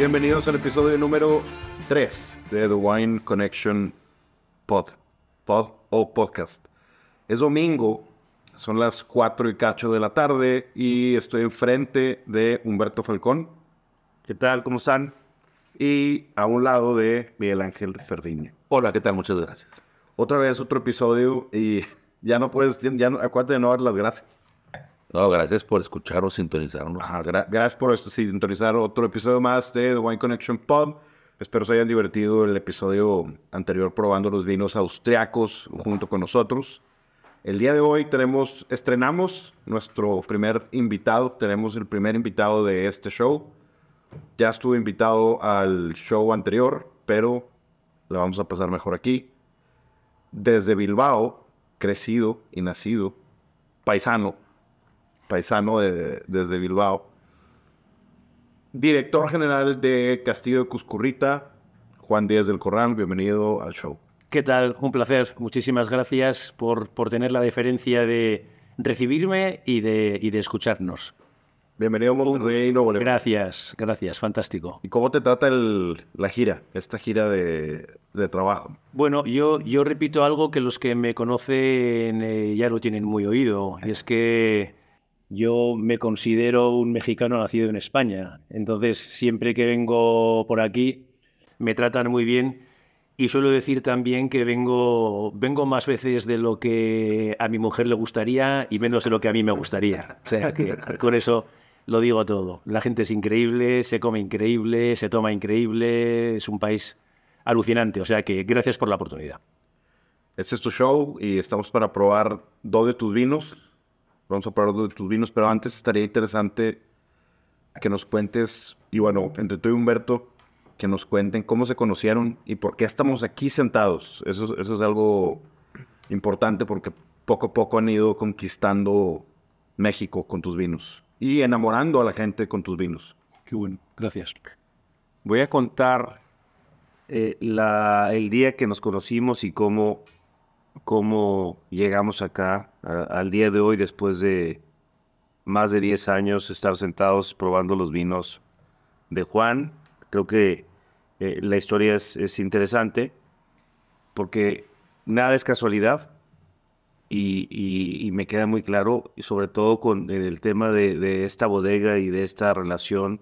Bienvenidos al episodio número 3 de The Wine Connection Pod, Pod o Podcast. Es domingo, son las 4 y cacho de la tarde y estoy enfrente de Humberto Falcón. ¿Qué tal? ¿Cómo están? Y a un lado de Miguel Ángel Ferdiña. Hola, ¿qué tal? Muchas gracias. Otra vez otro episodio y ya no puedes, ya no, acuérdate de no dar las gracias. No, gracias por escuchar o sintonizarnos. Ajá, gra- gracias por esto, sintonizar otro episodio más de The Wine Connection Pod. Espero se hayan divertido el episodio anterior probando los vinos austriacos junto con nosotros. El día de hoy tenemos, estrenamos nuestro primer invitado. Tenemos el primer invitado de este show. Ya estuve invitado al show anterior, pero le vamos a pasar mejor aquí. Desde Bilbao, crecido y nacido, paisano, paisano de- desde Bilbao. Director general de Castillo de Cuscurrita, Juan Díaz del Corral, bienvenido al show. ¿Qué tal? Un placer. Muchísimas gracias por, por tener la deferencia de recibirme y de, y de escucharnos. Bienvenido a Monterrey, Nuevo León. Gracias, gracias, fantástico. ¿Y cómo te trata el- la gira, esta gira de, de trabajo? Bueno, yo, yo repito algo que los que me conocen eh, ya lo tienen muy oído, y es que yo me considero un mexicano nacido en España. Entonces, siempre que vengo por aquí, me tratan muy bien. Y suelo decir también que vengo, vengo más veces de lo que a mi mujer le gustaría y menos de lo que a mí me gustaría. O sea que con eso lo digo todo. La gente es increíble, se come increíble, se toma increíble, es un país alucinante. O sea que gracias por la oportunidad. Este es tu show y estamos para probar dos de tus vinos. Vamos a dos de tus vinos, pero antes estaría interesante que nos cuentes, y bueno, entre tú y Humberto, que nos cuenten cómo se conocieron y por qué estamos aquí sentados. Eso, eso es algo importante porque poco a poco han ido conquistando México con tus vinos y enamorando a la gente con tus vinos. Qué bueno, gracias. Voy a contar eh, la- el día que nos conocimos y cómo, cómo llegamos acá al día de hoy después de más de 10 años estar sentados probando los vinos de Juan. Creo que eh, la historia es, es interesante porque nada es casualidad y, me queda muy claro, sobre todo con el tema de, esta bodega y de esta relación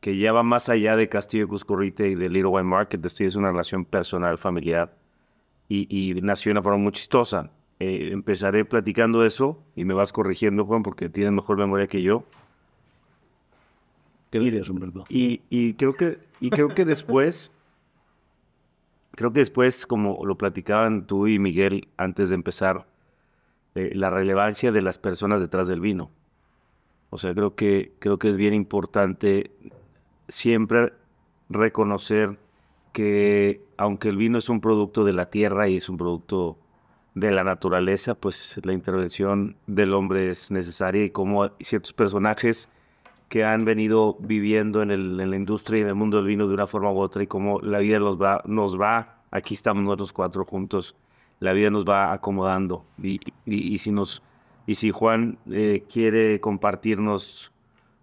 que ya va más allá de Castillo de Cuscurrita y de Little Wine Market. Esto es una relación personal, familiar y, y nació de una forma muy chistosa. Eh, empezaré platicando eso y me vas corrigiendo, Juan, porque tienes mejor memoria que yo. ¿Qué dices, Humberto? Y, y creo que y creo que después creo que después como lo platicaban tú y Miguel antes de empezar eh, la relevancia de las personas detrás del vino o sea creo que creo que es bien importante siempre reconocer que aunque el vino es un producto de la tierra y es un producto de la naturaleza pues la intervención del hombre es necesaria y como ciertos personajes que han venido viviendo en, la industria y en el mundo del vino de una forma u otra y cómo la vida nos va, nos va, aquí estamos nosotros cuatro juntos, la vida nos va acomodando. Y, y- y si, nos, y si Juan eh, quiere compartirnos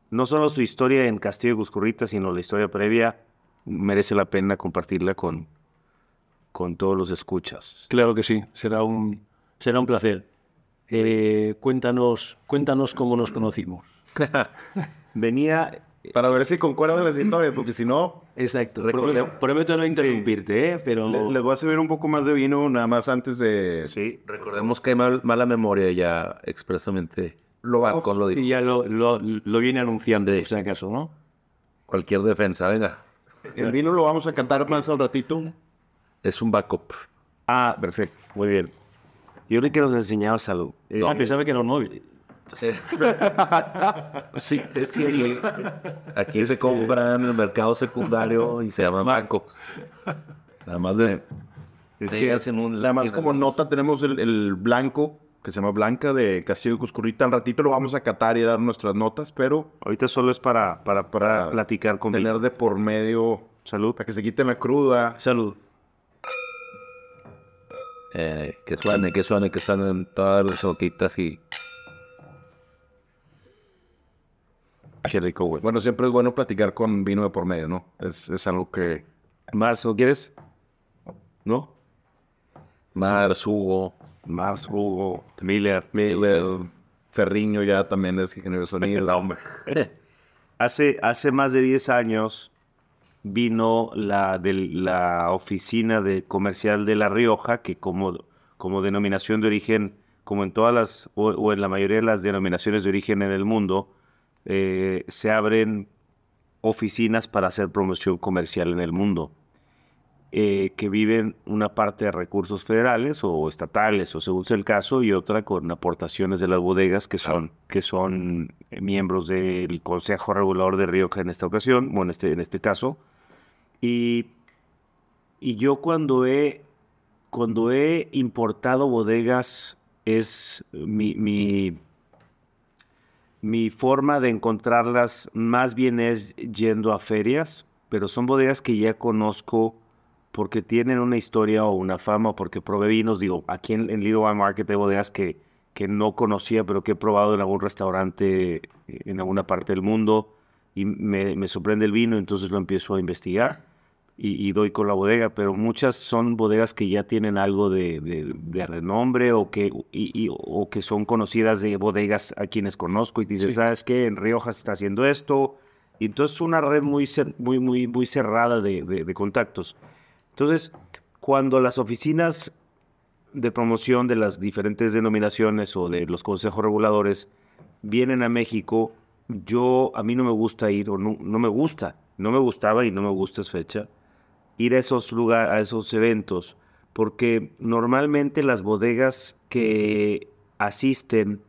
no solo su historia en Castillo de Cuscurrita, sino la historia previa, merece la pena compartirla con, con todos los escuchas. Claro que sí, será un, será un placer. Eh, cuéntanos, cuéntanos cómo nos conocimos. Venía Para ver si concuerdan las historias, porque si no, Exacto. Prometo, prometo no interrumpirte, ¿eh? pero le- les voy a servir un poco más de vino nada más antes de... Sí, recordemos que hay mal- mala memoria ya expresamente. Lo vamos- Con lo dijo. sí, ya lo, lo, lo viene anunciando, por si acaso, ¿no? Cualquier defensa, venga. El vino lo vamos a cantar más al ratito. Es un backup. Ah, perfecto, muy bien. Yo creo que nos enseñabas algo. Eh, Ah, pensaba que era un móvil. sí, aquí se compra en el mercado secundario y se llama backup. Nada más de... Que hacen un- nada más como nota tenemos el, el blanco, que se llama Blanca de Castillo de Cuscurrita. Al ratito lo vamos a catar y dar nuestras notas, pero Ahorita solo es para, para, para Para platicar con tener de por medio, Salud. para que se quiten la cruda. Salud. Eh, que suene, que suene, que suenen todas las hojitas y... Qué rico, güey. Bueno, siempre es bueno platicar con vino de por medio, ¿no? Es, es algo que... Mars, ¿no quieres? ¿No? Mars, Hugo, Mars, Hugo, Miller. Miller, Ferriño ya también es ingeniero de sonido. hombre. Hace, hace más de 10 años vino la, de la oficina de comercial de La Rioja, que como, como denominación de origen, como en todas las, o, o en la mayoría de las denominaciones de origen en el mundo, eh, se abren oficinas para hacer promoción comercial en el mundo, eh, que viven una parte de recursos federales o estatales, o según sea el caso, y otra con aportaciones de las bodegas que son, que son miembros del Consejo Regulador de Rioja en esta ocasión, bueno, en este, en este caso. Y, y yo cuando he, cuando he importado bodegas, es mi, mi mi forma de encontrarlas más bien es yendo a ferias, pero son bodegas que ya conozco porque tienen una historia o una fama, o porque probé vinos. Digo, aquí en, en Little Wine Market hay bodegas que, que no conocía, pero que he probado en algún restaurante eh, en alguna parte del mundo y me, me sorprende el vino, entonces lo empiezo a investigar y, y doy con la bodega, pero muchas son bodegas que ya tienen algo de, de- de renombre o que, y- y- o que son conocidas de bodegas a quienes conozco y dices, ¿sabes qué? En Rioja se está haciendo esto. Y entonces una red muy, muy, muy, muy cerrada de- de contactos. Entonces, cuando las oficinas de promoción de las diferentes denominaciones o de los consejos reguladores vienen a México, yo, a mí no me gusta ir, o no, no me gusta, no me gustaba y no me gusta es fecha, ir a esos lugares, a esos eventos, porque normalmente las bodegas que asisten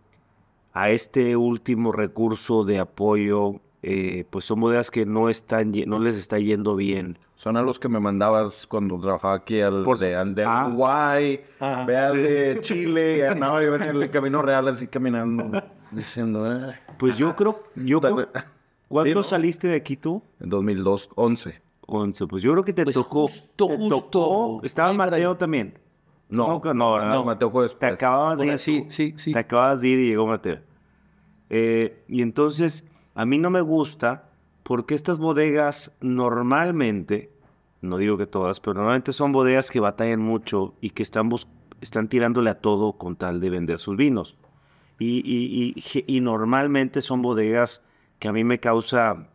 a este último recurso de apoyo, eh, pues son bodegas que no están, no les está yendo bien. Son a los que me mandabas cuando trabajaba aquí al, Por- de, al de Ah. Uruguay, Ajá. ve al de Chile, y andaba yo en el camino real así caminando, diciendo, "Ah". Pues yo creo, yo creo- ¿cuándo Sí, ¿no? saliste de aquí tú? en 2002, 11. 11, pues yo creo que te Pues tocó. justo, te justo. tocó. Estaba. Mateo también. No, No, no, no, Mateo fue Te después. acababas de ir. sí, sí, sí. Te acabas de ir y llegó Mateo. Eh, y entonces, a mí no me gusta porque estas bodegas normalmente, no digo que todas, pero normalmente son bodegas que batallan mucho y que están, están tirándole a todo con tal de vender sus vinos. Y, y- y y normalmente son bodegas que a mí me causa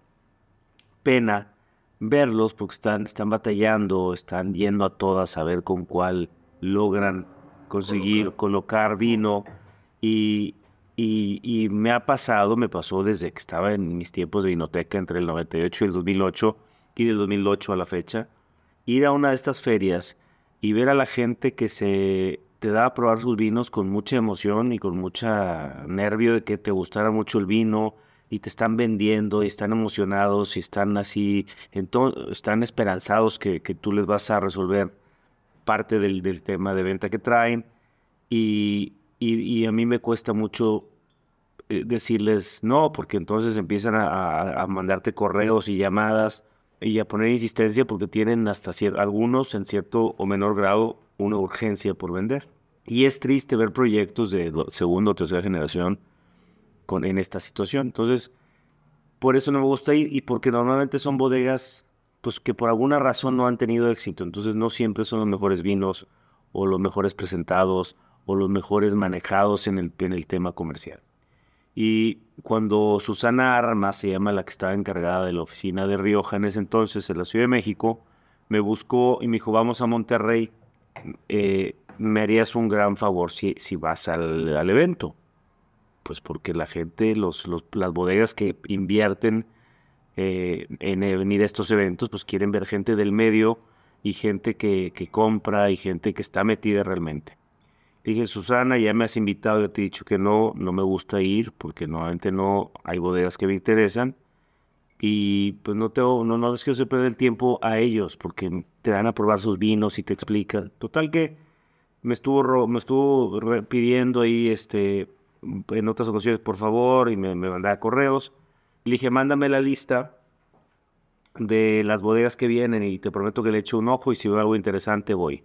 pena verlos porque están, están batallando, están yendo a todas a ver con cuál logran conseguir colocar, vino. Y, y- me ha pasado, me pasó desde que estaba en mis tiempos de vinoteca entre el 98 y el 2008 y del 2008 a la fecha, ir a una de estas ferias y ver a la gente que se te da a probar sus vinos con mucha emoción y con mucha nervio de que te gustara mucho el vino y te están vendiendo y están emocionados y están así, están esperanzados que, que tú les vas a resolver parte del, del tema de venta que traen y, y- a mí me cuesta mucho eh, decirles no, porque entonces empiezan a, mandarte correos y llamadas y a poner insistencia porque tienen hasta algunos en cierto o menor grado una urgencia por vender. Y es triste ver proyectos de segunda o tercera generación con, en esta situación. Entonces, por eso no me gusta ir y porque normalmente son bodegas pues que por alguna razón no han tenido éxito. Entonces no siempre son los mejores vinos o los mejores presentados o los mejores manejados en el, en el tema comercial. Y cuando Susana Armas, se llama la que estaba encargada de la oficina de Rioja en ese entonces, en la Ciudad de México, me buscó y me dijo, vamos a Monterrey, eh, me harías un gran favor si, si vas al, al evento. Pues porque la gente, los, los- las bodegas que invierten eh, en venir a estos eventos, pues quieren ver gente del medio y gente que, que compra y gente que está metida realmente. Dije, Susana, ya me has invitado, yo te he dicho que no, no me gusta ir porque normalmente no hay bodegas que me interesan. Y pues no, tengo, no, no les quiero perder el tiempo a ellos porque te dan a probar sus vinos y te explican. Total que me estuvo, me estuvo pidiendo ahí este, en otras ocasiones, por favor, y me, me mandaba correos. Le dije, mándame la lista de las bodegas que vienen y te prometo que le echo un ojo y si veo algo interesante voy.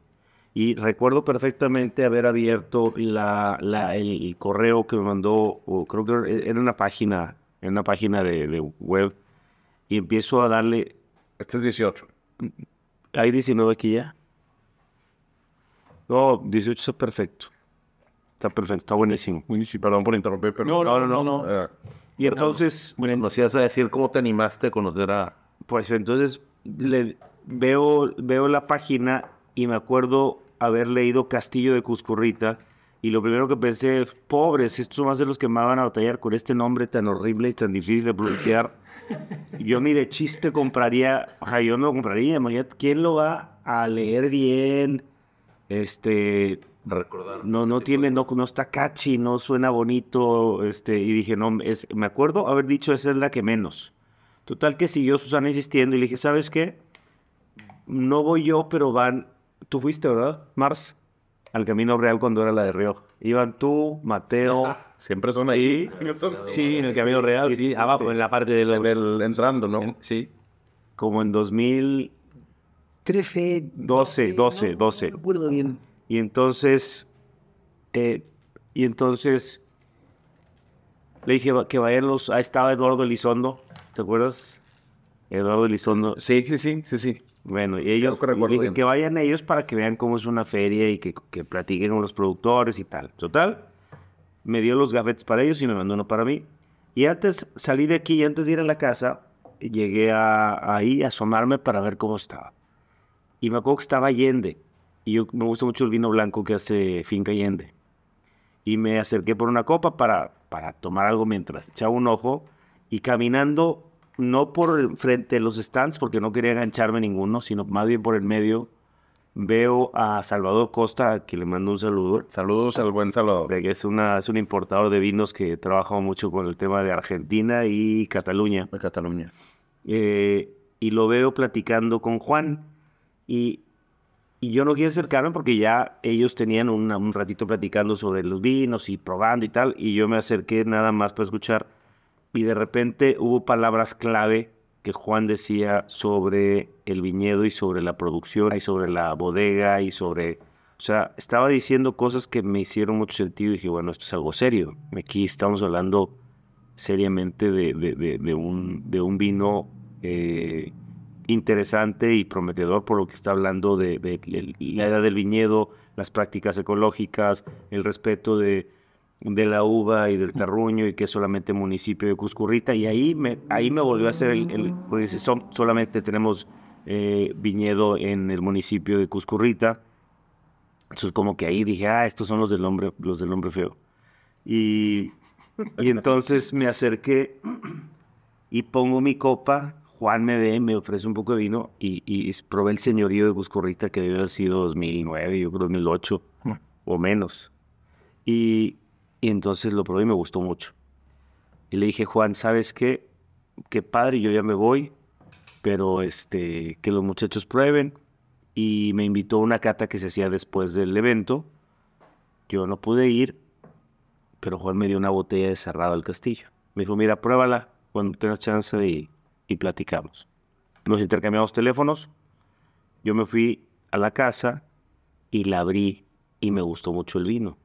Y recuerdo perfectamente haber abierto la, la- el, el correo que me mandó, o creo que era una página en una página de, de web y empiezo a darle... Este es 18. ¿Hay 19 aquí ya? No, 18 está perfecto. Está perfecto, está buenísimo. Buenísimo. Perdón por interrumpir, pero... No, no, no, no. Eh, Y entonces, Nos ibas a decir cómo te animaste a conocer a... pues entonces le, veo, veo la página y me acuerdo haber leído Castillo de Cuscurrita y lo primero que pensé, pobres, estos son más de los que me van a batallar con este nombre tan horrible y tan difícil de pronunciar. Yo ni de chiste compraría, o sea, yo no lo compraría, imagínate, ¿quién lo va a leer bien? Este, recordar. no, no tiene, no, no está catchy, no suena bonito, este, y dije, no, es, me acuerdo haber dicho, esa es la que menos. Total que siguió Susana insistiendo y le dije, ¿sabes qué? No voy yo, pero van, tú fuiste, ¿verdad, Mars? Al Camino Real cuando era la de Río. Iban tú, Mateo, Siempre son ahí. Sí, en el Camino Real, sí, abajo, en la parte del... El- entrando, ¿no? Sí. como en 2013, 12, 12, 12. Y entonces, eh, y entonces le dije que vayan los, ahí estaba Eduardo Elizondo, ¿te acuerdas? Eduardo Elizondo. Sí, sí, sí, sí, sí. Bueno, y ellos, que que vayan ellos para que vean cómo es una feria y que, que platiquen con los productores y tal. Total, me dio los gafetes para ellos y me mandó uno para mí. Y antes, salí de aquí y antes de ir a la casa, llegué a, ahí a asomarme para ver cómo estaba. Y me acuerdo que estaba Allende. Y yo me gusta mucho el vino blanco que hace Finca Allende. Y me acerqué por una copa para, para tomar algo mientras echaba un ojo. Y caminando, no por frente de los stands, porque no quería engancharme ninguno, sino más bien por el medio, veo a Salvador Costa, a quien le mando un saludo. Saludos al buen Salvador. que es, una, es un importador de vinos que trabaja mucho con el tema de Argentina y Cataluña. De Cataluña. Eh, y lo veo platicando con Juan. Y, y yo no quise acercarme porque ya ellos tenían una- un ratito platicando sobre los vinos y probando y tal. Y yo me acerqué nada más para escuchar. Y de repente hubo palabras clave que Juan decía sobre el viñedo y sobre la producción y sobre la bodega y sobre... O sea, estaba diciendo cosas que me hicieron mucho sentido y dije, bueno, esto es algo serio. Aquí estamos hablando seriamente de, de- de- un, de un vino eh, interesante y prometedor por lo que está hablando de la edad del viñedo, las prácticas ecológicas, el respeto de, de la uva y del terruño y que es solamente municipio de Cuscurrita. Y ahí me, ahí me volvió a hacer el... el dice, son, solamente tenemos eh, viñedo en el municipio de Cuscurrita. Entonces como que ahí dije, ah, estos son los del hombre, los del hombre feo. Y, y entonces me acerqué y pongo mi copa. Juan me ve, me ofrece un poco de vino y, y probé el señorío de Cuscurrita que debe haber sido 2009, yo creo 2008 o menos. Y, y entonces lo probé y me gustó mucho. Y le dije, Juan, ¿sabes qué? Qué padre, yo ya me voy, pero este, que los muchachos prueben. Y me invitó a una cata que se hacía después del evento. Yo no pude ir, pero Juan me dio una botella de cerrado al castillo. Me dijo, mira, pruébala cuando tengas chance y, y platicamos. Nos intercambiamos teléfonos. Yo me fui a la casa y la abrí y me gustó mucho el vino.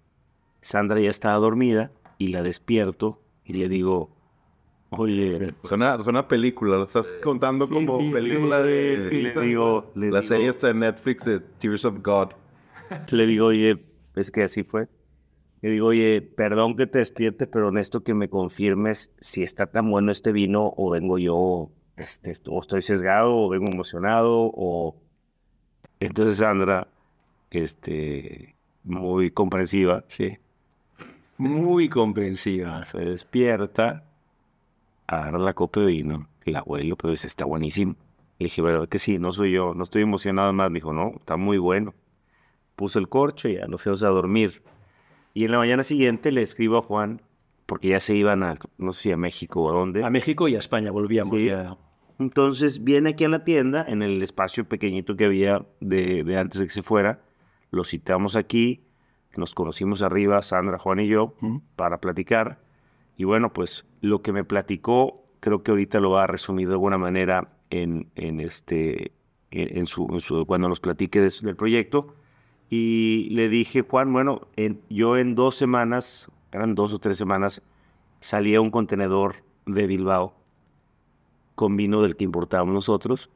Sandra ya estaba dormida y la despierto y le digo, oye, Suena, suena película, lo estás contando como sí, película sí, de... sí, le digo, le la digo- serie está en Netflix de Tears of God. Le digo, oye, es que así fue. Le digo, oye, perdón que te despierte, pero honesto que me confirmes si está tan bueno este vino o vengo yo, este, o estoy sesgado o vengo emocionado o... Entonces Sandra, este, muy comprensiva, Sí. Muy comprensiva. se despierta, agarra la copa de vino, la huele, pero dice, está buenísimo. Le dije, bueno, que sí, no soy yo, no estoy emocionado más. Me dijo, no, está muy bueno. Puso el corcho y ya nos fuimos a dormir. Y en la mañana siguiente le escribo a Juan, porque ya se iban a, no sé si a México o a dónde. A México y a España volvíamos. Sí. ya. Entonces viene aquí a la tienda, en el espacio pequeñito que había de, de antes de que se fuera. Lo citamos aquí, nos conocimos arriba, Sandra, Juan y yo, para platicar. Y bueno, pues lo que me platicó, creo que ahorita lo va a resumir de alguna manera en, en este, en, en su, en su- cuando nos platique de del proyecto. Y le dije, Juan, bueno, en- yo en dos semanas, eran dos o tres semanas, salía un contenedor de Bilbao con vino del que importábamos nosotros.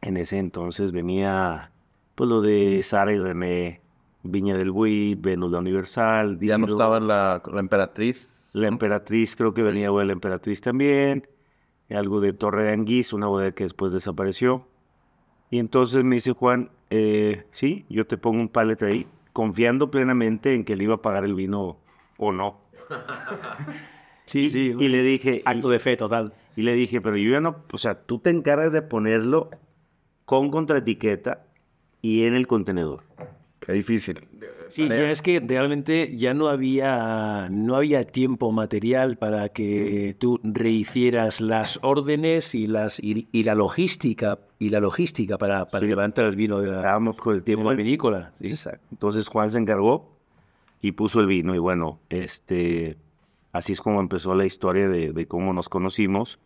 En ese entonces venía pues lo de Sara y René, Viña del Buit, Venus la Universal. Ya no estaba la, la emperatriz. La Emperatriz, creo que venía la Emperatriz también. Algo de Torre de Anguís, una bodega que después desapareció. Y entonces me dice Juan, eh, sí, yo te pongo un palet ahí, confiando plenamente en que le iba a pagar el vino o no. Sí, sí. Y le dije, Acto de fe total. y le dije, pero yo ya no, o sea, tú te encargas de ponerlo con contraetiqueta y en el contenedor. Qué difícil. Sí, ya es que realmente ya no había, no había tiempo material para que tú rehicieras las órdenes y, las, y, y la logística y la logística para, para Sí. levantar el vino de la, Estábamos con el de tiempo. la vinícola. ¿sí? Exacto. Entonces Juan se encargó y puso el vino y bueno, este, así es como empezó la historia de, de cómo nos conocimos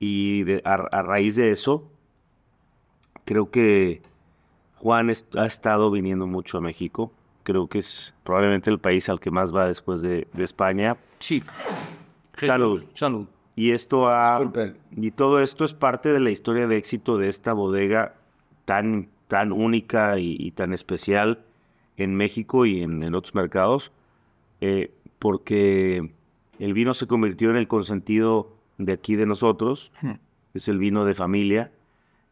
y de- a, a raíz de eso, creo que Juan es- ha estado viniendo mucho a México. Creo que es probablemente el país al que más va después de, de España. Sí. Salud. Salud. Y esto ha, Disculpen. y todo esto es parte de la historia de éxito de esta bodega tan, tan única y, y tan especial en México y en, en otros mercados, eh, porque el vino se convirtió en el consentido de aquí de nosotros, es el vino de familia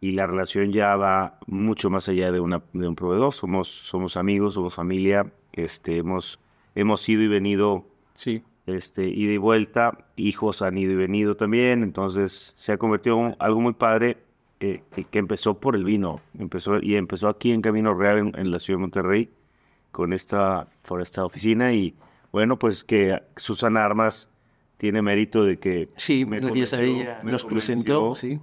y la relación ya va mucho más allá de, una, de un proveedor, somos, somos amigos, somos familia, este, hemos, hemos ido y venido Sí. este, ida y vuelta, hijos han ido y venido también, entonces se ha convertido en algo muy padre eh, que- empezó por el vino, empezó y empezó aquí en Camino Real en, en la ciudad de Monterrey con esta, por esta oficina y bueno, pues que Susana Armas tiene mérito de que Sí, me ella me nos presentó. Sí.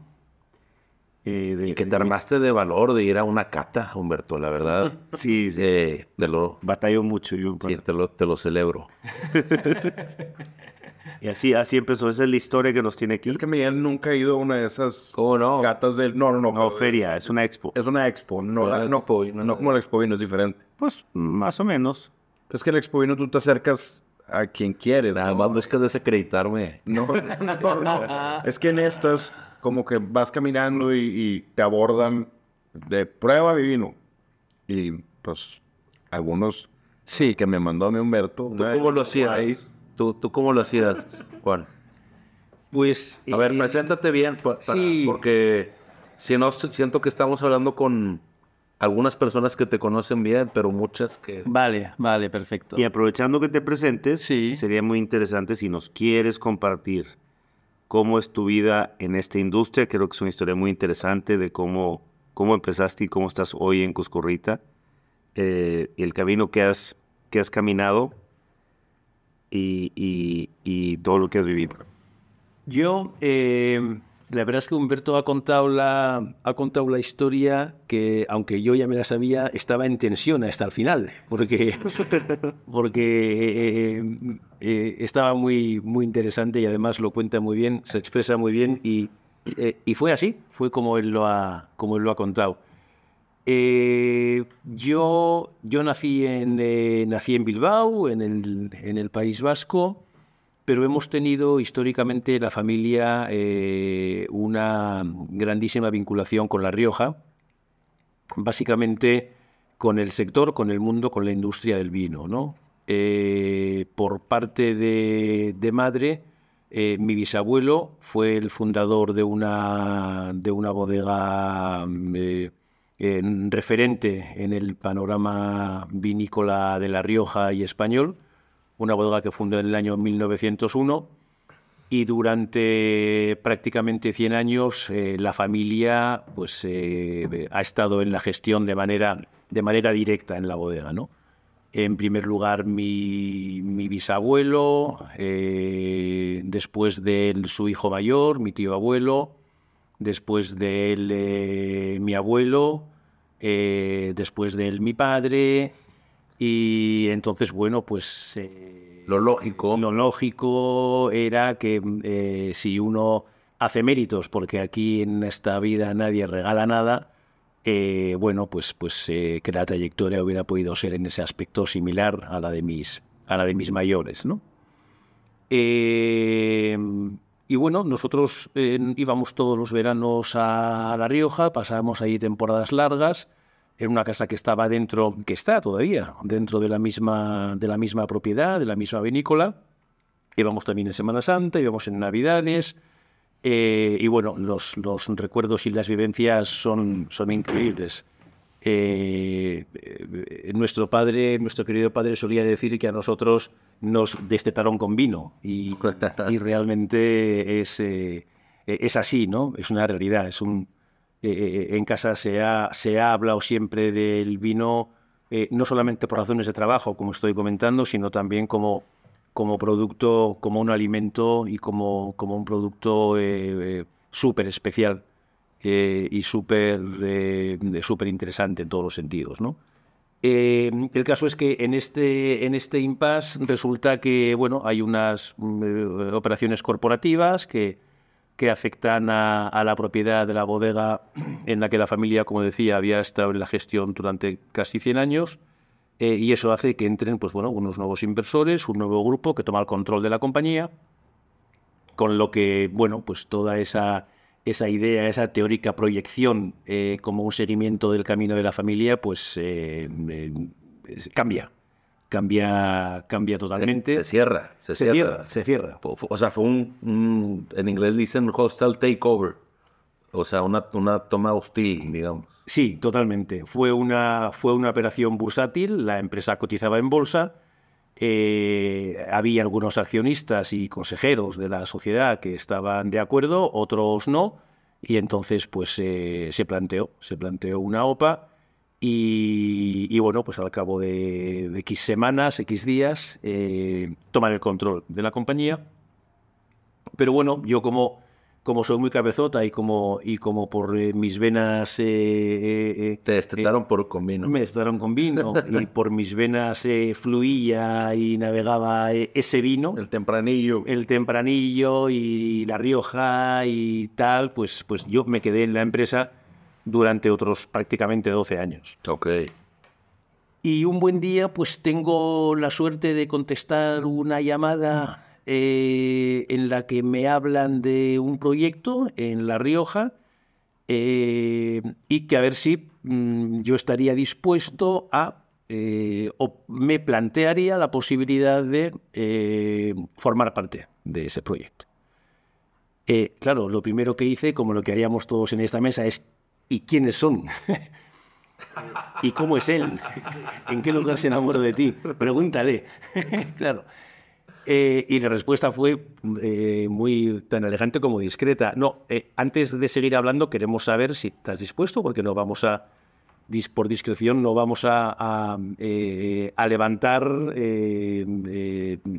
Eh, de- Y que te armaste de valor de ir a una cata, Humberto, la verdad. Sí, sí, Eh, te, lo, batalló mucho yo, sí, te, lo, te lo celebro. y así, así empezó, esa es la historia que nos tiene aquí. Es que Miguel nunca ha ido a una de esas ¿Cómo no? catas del... No, no, no. No, feria, es una expo. Es una expo, no, la- no, expo no- no como la expo vino, es diferente. Pues más o menos. Es que la expo vino tú te acercas a quien quieres. Nada ¿no? más buscas desacreditarme. No, no, no. Es que en estas, como que vas caminando y, y te abordan de prueba de vino. Y pues, algunos sí que me mandó a mí Humberto. ¿Tú cómo lo hacías? ¿Tú, ¿Tú cómo lo hacías, Juan? Pues. A ver, eh, preséntate bien, pa- para- sí. porque si no, siento que estamos hablando con algunas personas que te conocen bien, pero muchas que... Vale, vale, perfecto. Y aprovechando que te presentes, Sí. sería muy interesante si nos quieres compartir cómo es tu vida en esta industria. Creo que es una historia muy interesante de cómo, cómo empezaste y cómo estás hoy en Cuscurrita. Eh, el camino que has, que has caminado y, y- y todo lo que has vivido. Yo, eh, la verdad es que Humberto ha contado, la, ha contado la historia que, aunque yo ya me la sabía, estaba en tensión hasta el final, porque, porque eh, eh, estaba muy, muy interesante y además lo cuenta muy bien, se expresa muy bien y, eh, y fue así, fue como él lo ha, como él lo ha contado. Eh, yo, yo nací, en, eh, nací en Bilbao, en el, en el País Vasco, pero hemos tenido históricamente la familia eh, una grandísima vinculación con La Rioja, básicamente con el sector, con el mundo, con la industria del vino. ¿no? Eh, por parte de, madre, eh, mi bisabuelo fue el fundador de una, de una bodega mm, eh, referente en el panorama vinícola de La Rioja y español, una bodega que fundó en el año 1901 y durante prácticamente 100 años eh, la familia pues, eh, ha estado en la gestión de manera, de manera directa en la bodega. ¿no? En primer lugar, mi, bisabuelo, eh, después de él su hijo mayor, mi tío abuelo, después de él mi abuelo, después de él mi padre, y entonces, bueno, pues... eh, Lo lógico. lo lógico era que eh, si uno hace méritos, porque aquí en esta vida nadie regala nada, eh, bueno, pues, pues que la trayectoria hubiera podido ser en ese aspecto similar a la de mis, a la de mis mayores, ¿no? Eh, y bueno, nosotros íbamos todos los veranos a La Rioja, pasábamos ahí temporadas largas en una casa que estaba dentro, que está todavía dentro de la misma, de la misma propiedad, de la misma vinícola. Íbamos también en Semana Santa, íbamos en Navidades. eh, y bueno, los, los recuerdos y las vivencias son, son increíbles. Eh, nuestro padre, nuestro querido padre solía decir que a nosotros nos destetaron con vino y, y realmente es, eh, es así, ¿no? Es una realidad, es un, eh, eh, en casa se ha, se ha hablado siempre del vino, eh, no solamente por razones de trabajo, como estoy comentando, sino también como, como producto, como un alimento y como, como un producto eh, súper especial y súper súper interesante en todos los sentidos, ¿no? El caso es que en este, en este impasse resulta que bueno, hay unas mm, operaciones corporativas que, que afectan a, la propiedad de la bodega en la que la familia, como decía, había estado en la gestión durante casi 100 años. eh, y eso hace que entren pues, bueno, unos nuevos inversores, un nuevo grupo que toma el control de la compañía, con lo que bueno, pues toda esa, esa idea, esa teórica proyección eh, como un seguimiento del camino de la familia, pues eh, cambia. Cambia, cambia totalmente. Se cierra, se, Se cierra. cierra, se cierra. Fu- fu- O sea, fue un, un- en inglés dicen hostile takeover. O sea, una, una toma hostil, digamos. Sí, totalmente. Fue una, fue una operación bursátil, la empresa cotizaba en bolsa, eh, había algunos accionistas y consejeros de la sociedad que estaban de acuerdo, otros no, y entonces pues eh, se planteó, se planteó una OPA y, y, bueno, pues al cabo de, de X semanas, X días, eh, toman el control de la compañía. Pero bueno, yo como, como soy muy cabezota y como, y como por eh, mis venas eh, eh, eh, Te destetaron por con vino. me estaron con vino y por mis venas eh, fluía y navegaba eh, ese vino, El tempranillo. el tempranillo y la Rioja y tal, pues, pues yo me quedé en la empresa durante otros prácticamente 12 años. Ok. Y un buen día, pues tengo la suerte de contestar una llamada eh, en la que me hablan de un proyecto en La Rioja eh, y que a ver si mm, yo estaría dispuesto a, eh, o me plantearía la posibilidad de eh, formar parte de ese proyecto. Eh, claro, lo primero que hice, como lo que haríamos todos en esta mesa, es ¿y quiénes son? ¿Y cómo es él? ¿En qué lugar se enamoró de ti? Pregúntale. claro. Eh, y la respuesta fue eh, muy tan elegante como discreta. No, eh, antes de seguir hablando queremos saber si estás dispuesto, porque no vamos a, por discreción, no vamos a, a, a levantar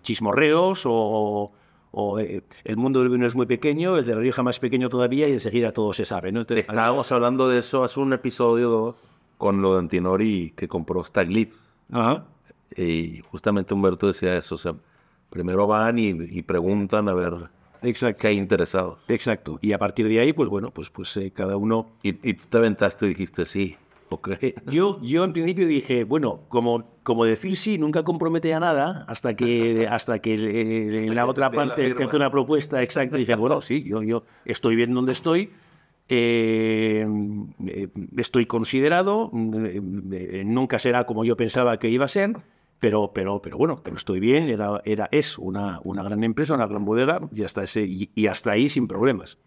chismorreos o, o, eh, el mundo del vino es muy pequeño, el de la Rioja más pequeño todavía y enseguida todo se sabe. ¿no? Entonces, Estábamos hablando de eso hace un episodio 2 con lo de Antinori que compró Staglip. Ajá. Y justamente Humberto decía eso. O sea, primero van y, y preguntan a ver Exacto. qué hay interesados. Exacto. Y a partir de ahí, pues bueno, pues, pues eh, cada uno... Y, y tú te aventaste y dijiste sí. Eh, yo, yo en principio dije, bueno, como, como decir sí nunca compromete a nada, hasta que, hasta que eh, en la otra parte te hace una propuesta exacta, y dije, bueno, sí, yo, yo estoy bien donde estoy, eh, eh, estoy considerado, nunca será como yo pensaba que iba a ser, pero, pero, pero bueno, pero estoy bien, era, era, es una, una gran empresa, una gran bodega, y hasta, ese, y, y hasta ahí sin problemas.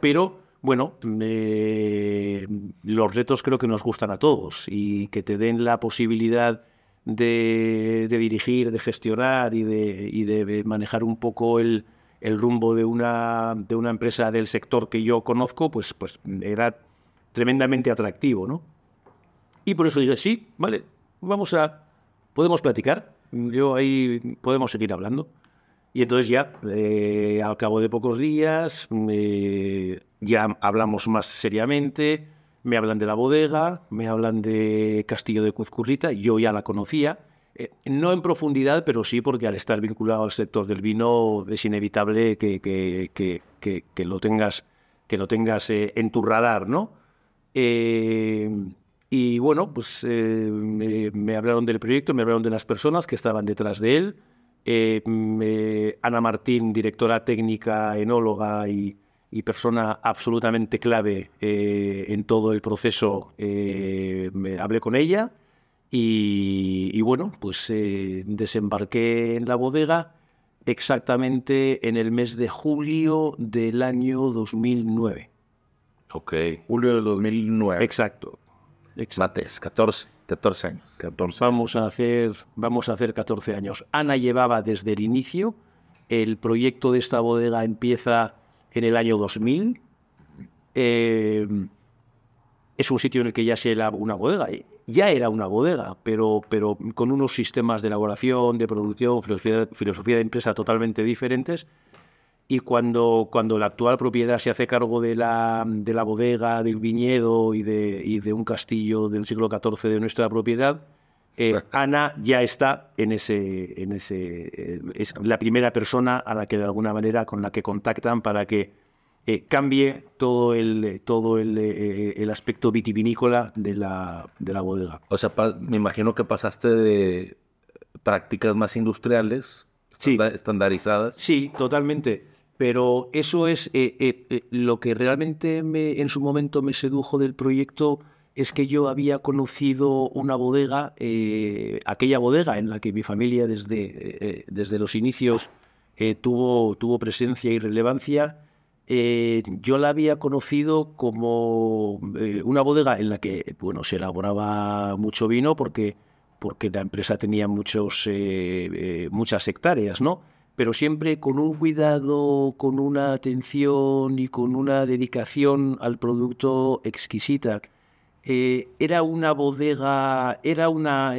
Pero bueno, eh, los retos creo que nos gustan a todos y que te den la posibilidad de, dirigir, de gestionar y de, manejar un poco el, el rumbo de una, de una empresa del sector que yo conozco, pues, pues era tremendamente atractivo, ¿no? Y por eso dije, sí, vale, vamos a, podemos platicar, yo ahí podemos seguir hablando. Y entonces ya, eh, al cabo de pocos días, eh, ya hablamos más seriamente, me hablan de la bodega, me hablan de Castillo de Cuzcurrita, yo ya la conocía, eh, no en profundidad, pero sí porque al estar vinculado al sector del vino es inevitable que, que, que, que, lo tengas, que lo tengas eh, en tu radar, ¿no? Eh, y bueno, pues eh, me, me hablaron del proyecto, me hablaron de las personas que estaban detrás de él, eh, mm, eh, Ana Martín, directora técnica, enóloga y, y persona absolutamente clave eh, en todo el proceso, me hablé con ella y, y bueno, pues desembarqué en la bodega exactamente en el mes de julio del año 2009. Ok. Julio del 2009. Exacto. Exacto. Mates, 14, 14 años. 14. Vamos a hacer, vamos a hacer 14 años. Ana llevaba desde el inicio. El proyecto de esta bodega empieza en el año 2000. Eh, es un sitio en el que ya se era una bodega. Ya era una bodega, pero, pero con unos sistemas de elaboración, de producción, filosofía, filosofía de empresa totalmente diferentes. Y cuando, cuando la actual propiedad se hace cargo de la, de la bodega, del viñedo y de, y de un castillo del siglo XIV de nuestra propiedad, eh, Ana ya está en ese, en ese eh, es la primera persona a la que de alguna manera con la que contactan para que eh, cambie todo el todo el, el aspecto vitivinícola de la, de la bodega. O sea, me imagino que pasaste de prácticas más industriales, Sí. estanda- estandarizadas. Sí, totalmente. Pero eso es eh, eh, eh, lo que realmente me, en su momento me sedujo del proyecto es que yo había conocido una bodega, aquella bodega en la que mi familia desde, desde los inicios tuvo, tuvo presencia y relevancia. Yo la había conocido como una bodega en la que bueno, se elaboraba mucho vino porque, porque la empresa tenía muchos, muchas hectáreas, ¿no? Pero siempre con un cuidado, con una atención y con una dedicación al producto exquisita. Eh, era una bodega, era una,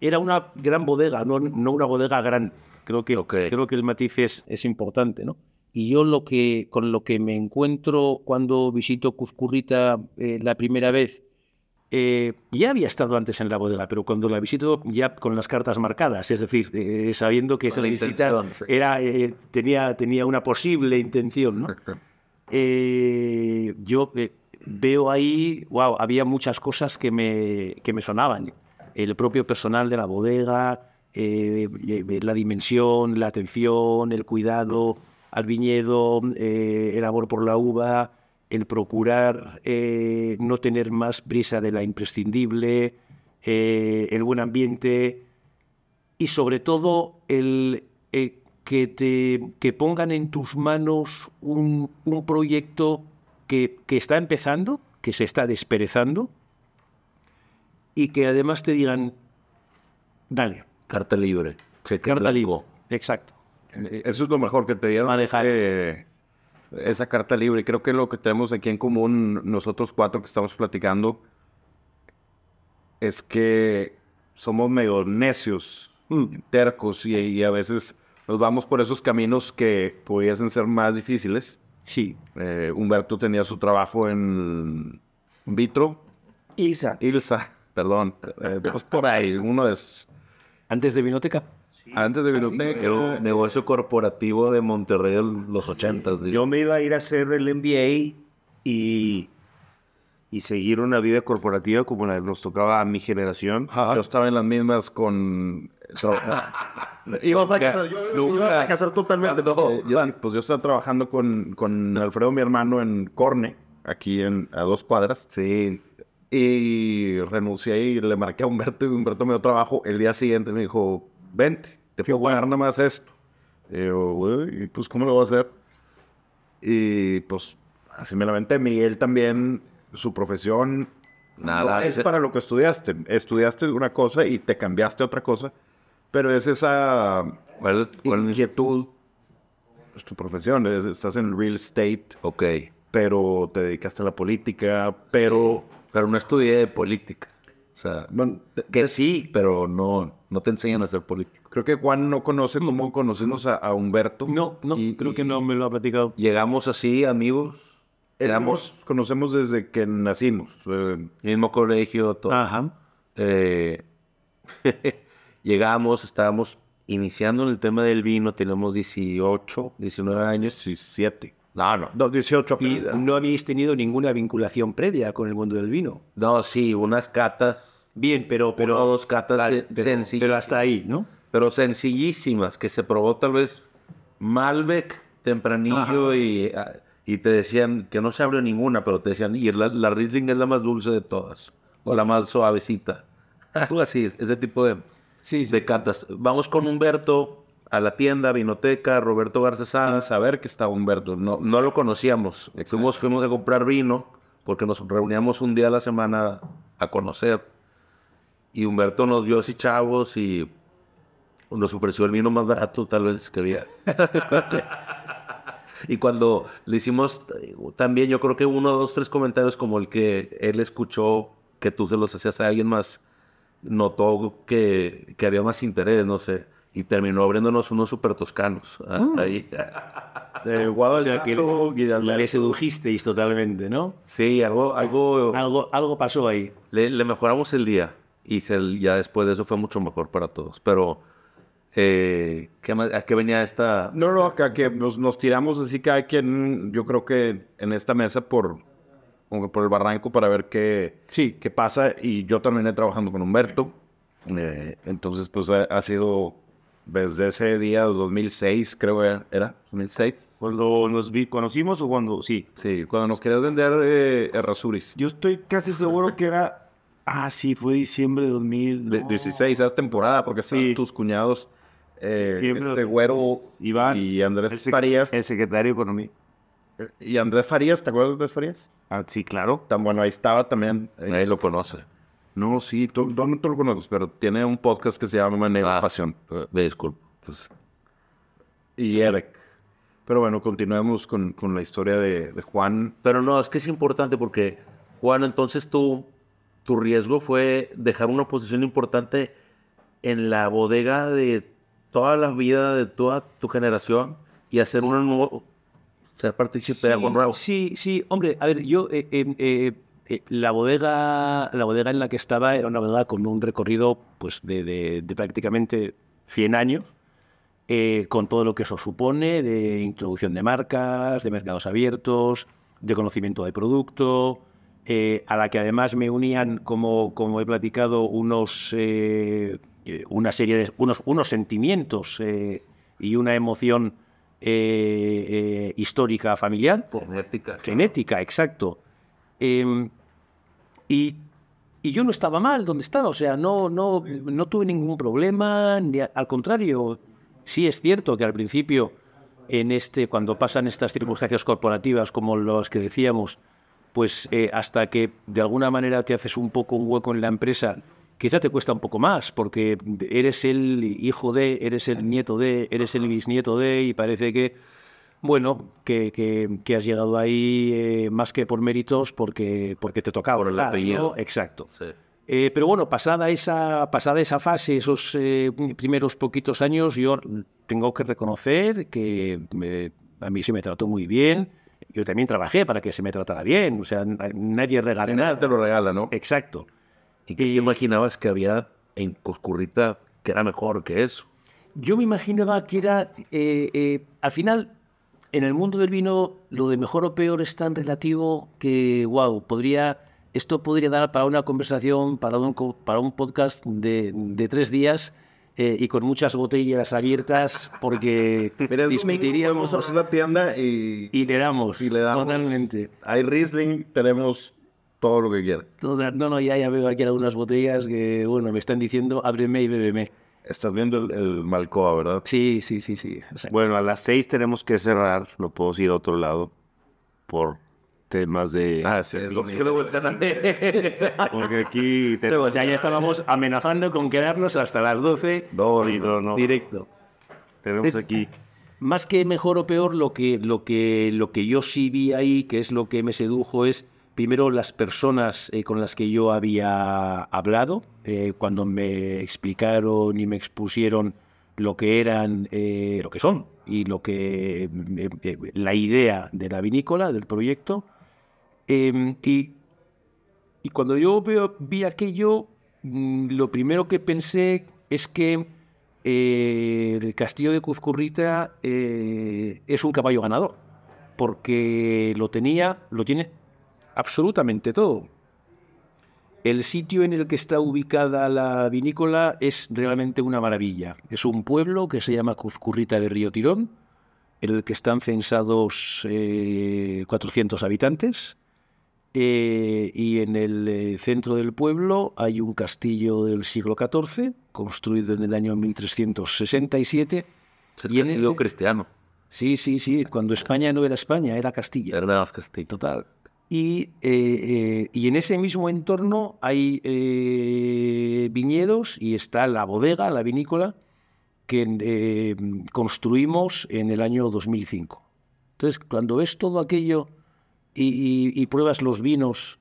era una gran bodega, no, no una bodega grande. Creo que, creo que el matiz es, es importante, ¿no? Y yo lo que, con lo que me encuentro cuando visito Cuzcurrita eh, la primera vez, eh, ya había estado antes en la bodega, pero cuando la visito ya con las cartas marcadas, es decir, eh, sabiendo que esa visita era, eh, tenía, tenía una posible intención, ¿no? Eh, yo eh, veo ahí, wow, había muchas cosas que me, que me sonaban. El propio personal de la bodega, eh, la dimensión, la atención, el cuidado al viñedo, el amor por la uva, el procurar eh, no tener más brisa de la imprescindible, eh, el buen ambiente y sobre todo el eh, que te que pongan en tus manos un, un proyecto que, que está empezando, que se está desperezando y que además te digan, dale, Carta libre. carta libre. Exacto. Eso es lo mejor que te dieron. Manejar. Esa carta libre. Creo que lo que tenemos aquí en común, nosotros cuatro que estamos platicando, es que somos medio necios, tercos, y, y a veces nos vamos por esos caminos que pudiesen ser más difíciles. Sí. Eh, Humberto tenía su trabajo en Vitro. Ilsa. Ilsa, perdón. eh, pues por ahí, uno de esos. Antes de Vinoteca. Antes de Vinoteca. Era un negocio corporativo de Monterrey de los ochentas. digo. Yo me iba a ir a hacer el MBA y, y seguir una vida corporativa como la que nos tocaba a mi generación. Yo estaba en las mismas con... Ibas a casar, yo iba a casar totalmente. Eh, yo, pues yo estaba trabajando con, con Alfredo, mi hermano, en Corne, aquí en, a dos cuadras. Sí. Y renuncié y le marqué a Humberto y Humberto me dio trabajo. El día siguiente me dijo, vente, te puedo pagar nada más esto. Y yo, güey, ¿y pues cómo lo voy a hacer? Y pues así me la aventé. Miguel también, su profesión Nada. no es para lo que estudiaste. Estudiaste una cosa y te cambiaste a otra cosa. Pero es esa ¿Cuál, cuál- inquietud. Es tu profesión. es- estás en real estate, Ok. pero te dedicaste a la política. Pero. Pero no estudié política. O sea, bueno, te- que sí, pero no, no te enseñan a ser político. creo que Juan no conoce cómo conocimos a, a Humberto. No, no, Y- creo y- que no me lo ha platicado. Llegamos así, amigos. Éramos, conocemos desde que nacimos. eh, Mismo colegio, todo. Ajá. Eh, llegamos, estábamos iniciando en el tema del vino, teníamos 18, 19 años. 17. No, no. No, 18 Y no habéis tenido ninguna vinculación previa con el mundo del vino. No, sí, unas catas, Bien, pero... pero dos catas Vale, sen- pero, sencillas. pero hasta ahí, ¿no? pero sencillísimas, que se probó tal vez Malbec tempranillo y, ah, y te decían que no se abrió ninguna, pero te decían, y la, la Riesling es la más dulce de todas, o la más suavecita. Algo así, ese tipo de, Sí, sí. de catas. Vamos con Humberto a la tienda, Vinoteca, Roberto Garcesada. saber que estaba Humberto. No, No lo conocíamos. Fuimos, fuimos a comprar vino porque nos reuníamos un día a la semana a conocer. Y Humberto nos vio así chavos y nos ofreció el vino más barato tal vez que había. y cuando le hicimos también, yo creo que uno, dos, tres comentarios como el que él escuchó que tú se los hacías a alguien más, notó que, que había más interés, no sé. Y terminó abriéndonos unos super toscanos. ah, Ahí. de Guadalajara y de Le sedujisteis totalmente, ¿no? Sí, algo, algo, Algo, algo pasó ahí. le, le mejoramos el día y se- ya después de eso fue mucho mejor para todos. Pero, eh, ¿qué más? ¿a qué venía esta? No, no, acá que nos, nos tiramos así cada quien, yo creo que en esta mesa por, como que por el barranco para ver qué, Sí. qué pasa. Y yo terminé trabajando con Humberto. Eh, entonces, pues ha, ha sido desde ese día, 2006, creo que era, 2006. Cuando nos vi, conocimos o cuando, sí. Sí, cuando nos querías vender eh. Yo estoy casi seguro que era, ah, sí, fue diciembre de 2000. De- no. 16, era temporada, porque estaban Sí. tus cuñados, eh, Diciembre este güero Iván, y Andrés el, Farías. el secretario de Economía. Y Andrés Farías, ¿te acuerdas de Andrés Farías? Ah, sí, claro. Tan bueno, ahí estaba también. eh, Nadie lo conoce. No, sí, tú, tú no tú lo conoces, pero tiene un podcast que se llama Negra Ah. Pasión. Eh, Me disculpo. Entonces, y Eric. Pero bueno, continuemos con, con la historia de, de Juan. Pero no, es que es importante porque, Juan, entonces tú, tu riesgo fue dejar una posición importante en la bodega de toda la vida de toda tu generación y hacer una nueva, ser partícipe de algo nuevo. Sí, sí, hombre, a ver, yo eh, eh, eh, eh, la bodega, la bodega en la que estaba era una bodega con un recorrido, pues, de, de- de prácticamente 100 años, eh, con todo lo que eso supone de introducción de marcas, de mercados abiertos, de conocimiento de producto, eh, a la que además me unían, como, como he platicado, unos, una serie de unos, unos sentimientos y una emoción histórica familiar, Genética. genética, exacto. Em, y, y yo no estaba mal donde estaba, o sea, no, no, no tuve ningún problema, ni al contrario, sí es cierto que al principio, en este, cuando pasan estas circunstancias corporativas como las que decíamos, pues eh, hasta que de alguna manera te haces un poco un hueco en la empresa, quizá te cuesta un poco más, porque eres el hijo de, eres el nieto de, eres el bisnieto de, y parece que, bueno, que, que- que has llegado ahí eh, más que por méritos, porque, porque te tocaba. Por el apellido. ¿no? Exacto. Sí. Eh, pero bueno, pasada esa, pasada esa fase, esos eh, primeros poquitos años, yo tengo que reconocer que eh, a mí se me trató muy bien. Yo también trabajé para que se me tratara bien. O sea, na- nadie regala nada. te lo regala, ¿no? Exacto. ¿Y qué te imaginabas que había en Coscurrita que era mejor que eso? Yo me imaginaba que era, eh, eh, al final, en el mundo del vino, lo de mejor o peor es tan relativo que, wow, podría, esto podría dar para una conversación, para un, para un podcast de, de tres días eh, y con muchas botellas abiertas, porque Mira, discutiríamos Vamos a la tienda y, y le damos. y le damos. Totalmente. hay Riesling, tenemos todo lo que quieras. No, no, ya, ya veo aquí algunas botellas que, bueno, me están diciendo, ábreme y bébeme. Estás viendo el, el Malcoa, ¿verdad? Sí, sí, sí, sí. exacto. Bueno, a las seis tenemos que cerrar. No puedo ir a otro lado por temas de... Ah, sí, Es lo que le vuelven a Porque aquí... te- Ya, ya estábamos amenazando con quedarnos hasta las 12 No, Sí, no, no. directo. Tenemos aquí... Más que mejor o peor, lo que, lo, que, lo que yo sí vi ahí, que es lo que me sedujo, es primero las personas eh, con las que yo había hablado, eh, cuando me explicaron y me expusieron lo que eran, eh, lo que son, y lo que la idea de la vinícola, del proyecto. Em, y, y cuando yo vi aquello, mm, lo primero que pensé es que el castillo de Cuzcurrita es un caballo ganador, porque lo tenía, lo tiene absolutamente todo. El sitio en el que está ubicada la vinícola es realmente una maravilla. Es un pueblo que se llama Cuzcurrita de Río Tirón, en el que están censados eh, 400 habitantes. Eh, y en el eh, centro del pueblo hay un castillo del siglo XIV, construido en el año 1367. Es Y castillo ese- cristiano. Sí, sí, sí. Cuando España no era España, era Castilla. Era castillo. Total. Y, eh, eh, y en ese mismo entorno hay eh, viñedos y está la bodega, la vinícola, que construimos en el año 2005. Entonces, cuando ves todo aquello y, pruebas los vinos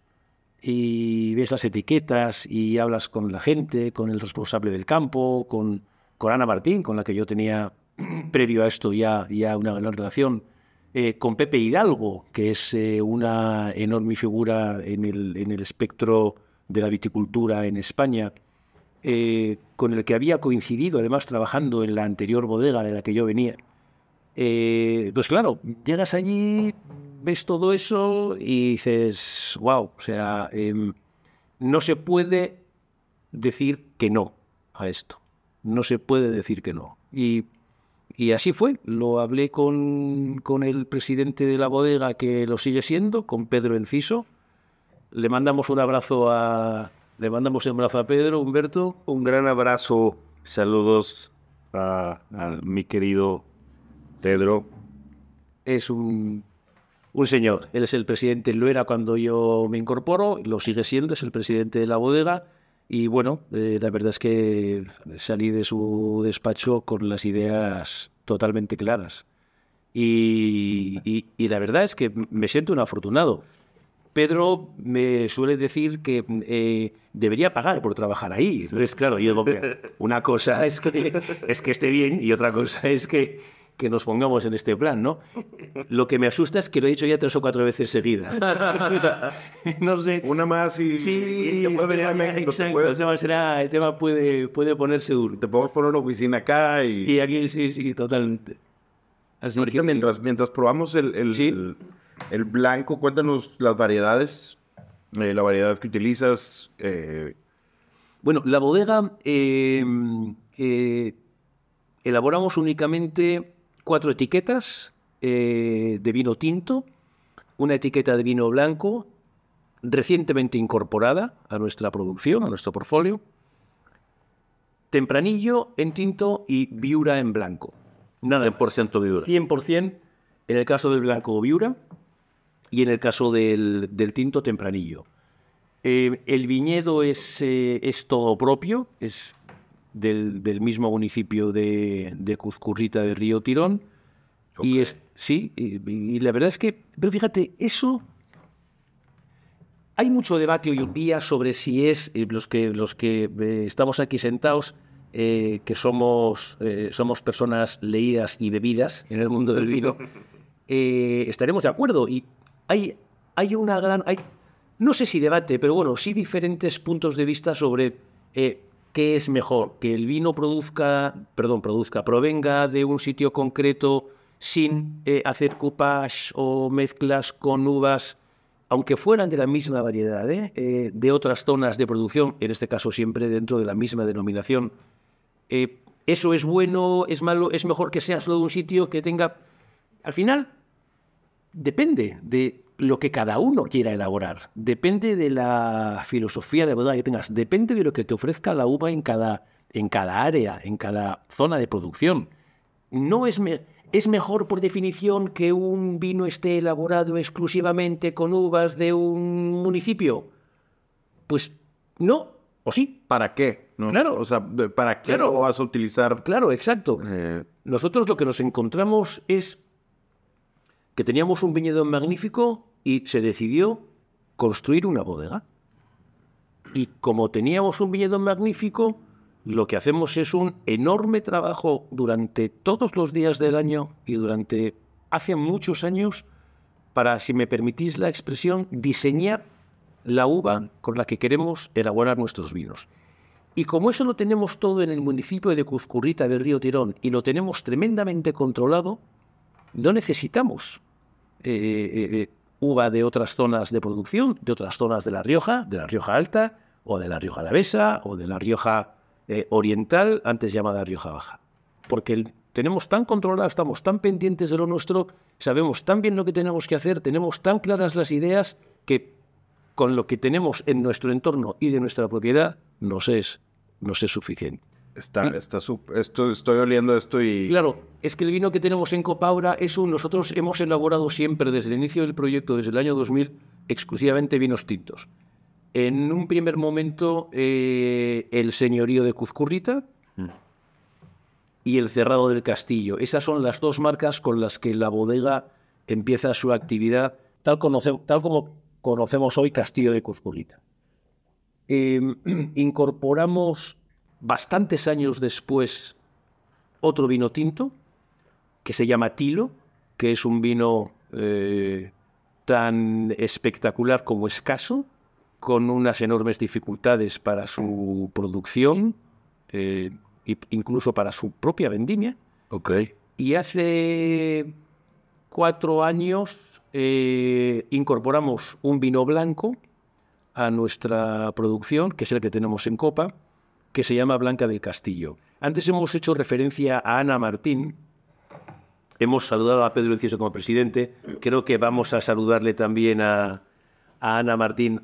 y ves las etiquetas y hablas con la gente, con el responsable del campo, con, Ana Martín, con la que yo tenía previo a esto ya, ya una gran relación, eh, con Pepe Hidalgo, que es eh, una enorme figura en el, en el espectro de la viticultura en España, eh, con el que había coincidido además trabajando en la anterior bodega de la que yo venía. Eh, pues claro, llegas allí, ves todo eso y dices, wow, o sea, em, no se puede decir que no a esto. No se puede decir que no. Y, y así fue. Lo hablé con, con el presidente de la bodega, que lo sigue siendo, con Pedro Enciso. Le mandamos un abrazo a. Le mandamos un abrazo a Pedro, Humberto. Un gran abrazo, saludos a, a mi querido Pedro. es un, un señor. Él es el presidente, lo era cuando yo me incorporo, lo sigue siendo, es el presidente de la bodega. Y bueno, eh, la verdad es que salí de su despacho con las ideas totalmente claras. Y, y- la verdad es que me siento un afortunado. Pedro me suele decir que eh, debería pagar por trabajar ahí. Entonces, claro, yo digo, "Mira, una cosa es que, es que esté bien y otra cosa es que, que nos pongamos en este plan, ¿no? Lo que me asusta es que lo he dicho ya tres o cuatro veces seguidas. no sé. Una más y, Sí, y te puedes venir a México, exacto, el tema será- el tema puede, puede ponerse duro. te podemos poner una oficina acá y, Y aquí sí, sí, totalmente. Así ahorita que- mientras, mientras probamos el, el, Sí. el- el blanco, cuéntanos las variedades, eh, la variedad que utilizas. eh, Bueno, la bodega eh, eh, elaboramos únicamente cuatro etiquetas eh, de vino tinto, una etiqueta de vino blanco recientemente incorporada a nuestra producción, a nuestro portfolio, tempranillo en tinto y viura en blanco. Nada más. 100% viura. 100% en el caso del blanco viura y en el caso del, del tinto tempranillo. Eh, el viñedo es, eh, es todo propio, es del, del mismo municipio de, de Cuzcurrita de Río Tirón. Y es, sí, y, y la verdad es que, pero fíjate, eso hay mucho debate hoy en día sobre si es eh, los que los que eh, estamos aquí sentados, eh, que somos eh, somos personas leídas y bebidas en el mundo del vino, eh, estaremos de acuerdo. Y hay hay una gran hay no sé si debate, pero bueno, sí diferentes puntos de vista sobre qué es mejor, que el vino produzca, perdón, produzca, provenga de un sitio concreto sin eh, hacer coupage o mezclas con uvas aunque fueran de la misma variedad, ¿eh? Eh, de otras zonas de producción, en este caso siempre dentro de la misma denominación. ¿Eso es bueno, es malo, es mejor que sea solo de un sitio que tenga... Al final, depende de lo que cada uno quiera elaborar, depende de la filosofía de bodega que tengas, depende de lo que te ofrezca la uva en cada, en cada área, en cada zona de producción. No es, me- es mejor por definición que un vino esté elaborado exclusivamente con uvas de un municipio. Pues no, o sí. ¿Para qué? no? Claro. O sea, ¿para qué Claro. lo vas a utilizar? Claro, exacto. Eh, Nosotros lo que nos encontramos es que teníamos un viñedo magnífico y se decidió construir una bodega. Y como teníamos un viñedo magnífico, lo que hacemos es un enorme trabajo durante todos los días del año y durante hace muchos años para, si me permitís la expresión, diseñar la uva con la que queremos elaborar nuestros vinos. Y como eso lo tenemos todo en el municipio de Cuzcurrita del Río Tirón y lo tenemos tremendamente controlado, no necesitamos eh, eh, eh, uva de otras zonas de producción, de otras zonas de La Rioja, de La Rioja Alta o de la Rioja Alavesa, o de la Rioja Oriental, antes llamada Rioja Baja. Porque tenemos tan controlado, estamos tan pendientes de lo nuestro, sabemos tan bien lo que tenemos que hacer, tenemos tan claras las ideas que con lo que tenemos en nuestro entorno y de nuestra propiedad es, nos es suficiente. Está, está sup- esto, estoy oliendo esto y... Claro, es que el vino que tenemos en Copaura es un, nosotros hemos elaborado siempre desde el inicio del proyecto, desde el año 2000, exclusivamente vinos tintos. En un primer momento, eh, el señorío de Cuzcurrita y el cerrado del castillo. Esas son las dos marcas con las que la bodega empieza su actividad, tal, conoce- tal como conocemos hoy Castillo de Cuzcurrita. Eh, incorporamos bastantes años después otro vino tinto que se llama Tilo, que es un vino eh, tan espectacular como escaso, con unas enormes dificultades para su producción, eh, e incluso para su propia vendimia. Ok. Y hace cuatro años eh, incorporamos un vino blanco a nuestra producción, que es el que tenemos en copa, que se llama Blanca del Castillo. Antes hemos hecho referencia a Ana Martín. Hemos saludado a Pedro Enciso como presidente. Creo que vamos a saludarle también a, Ana Martín,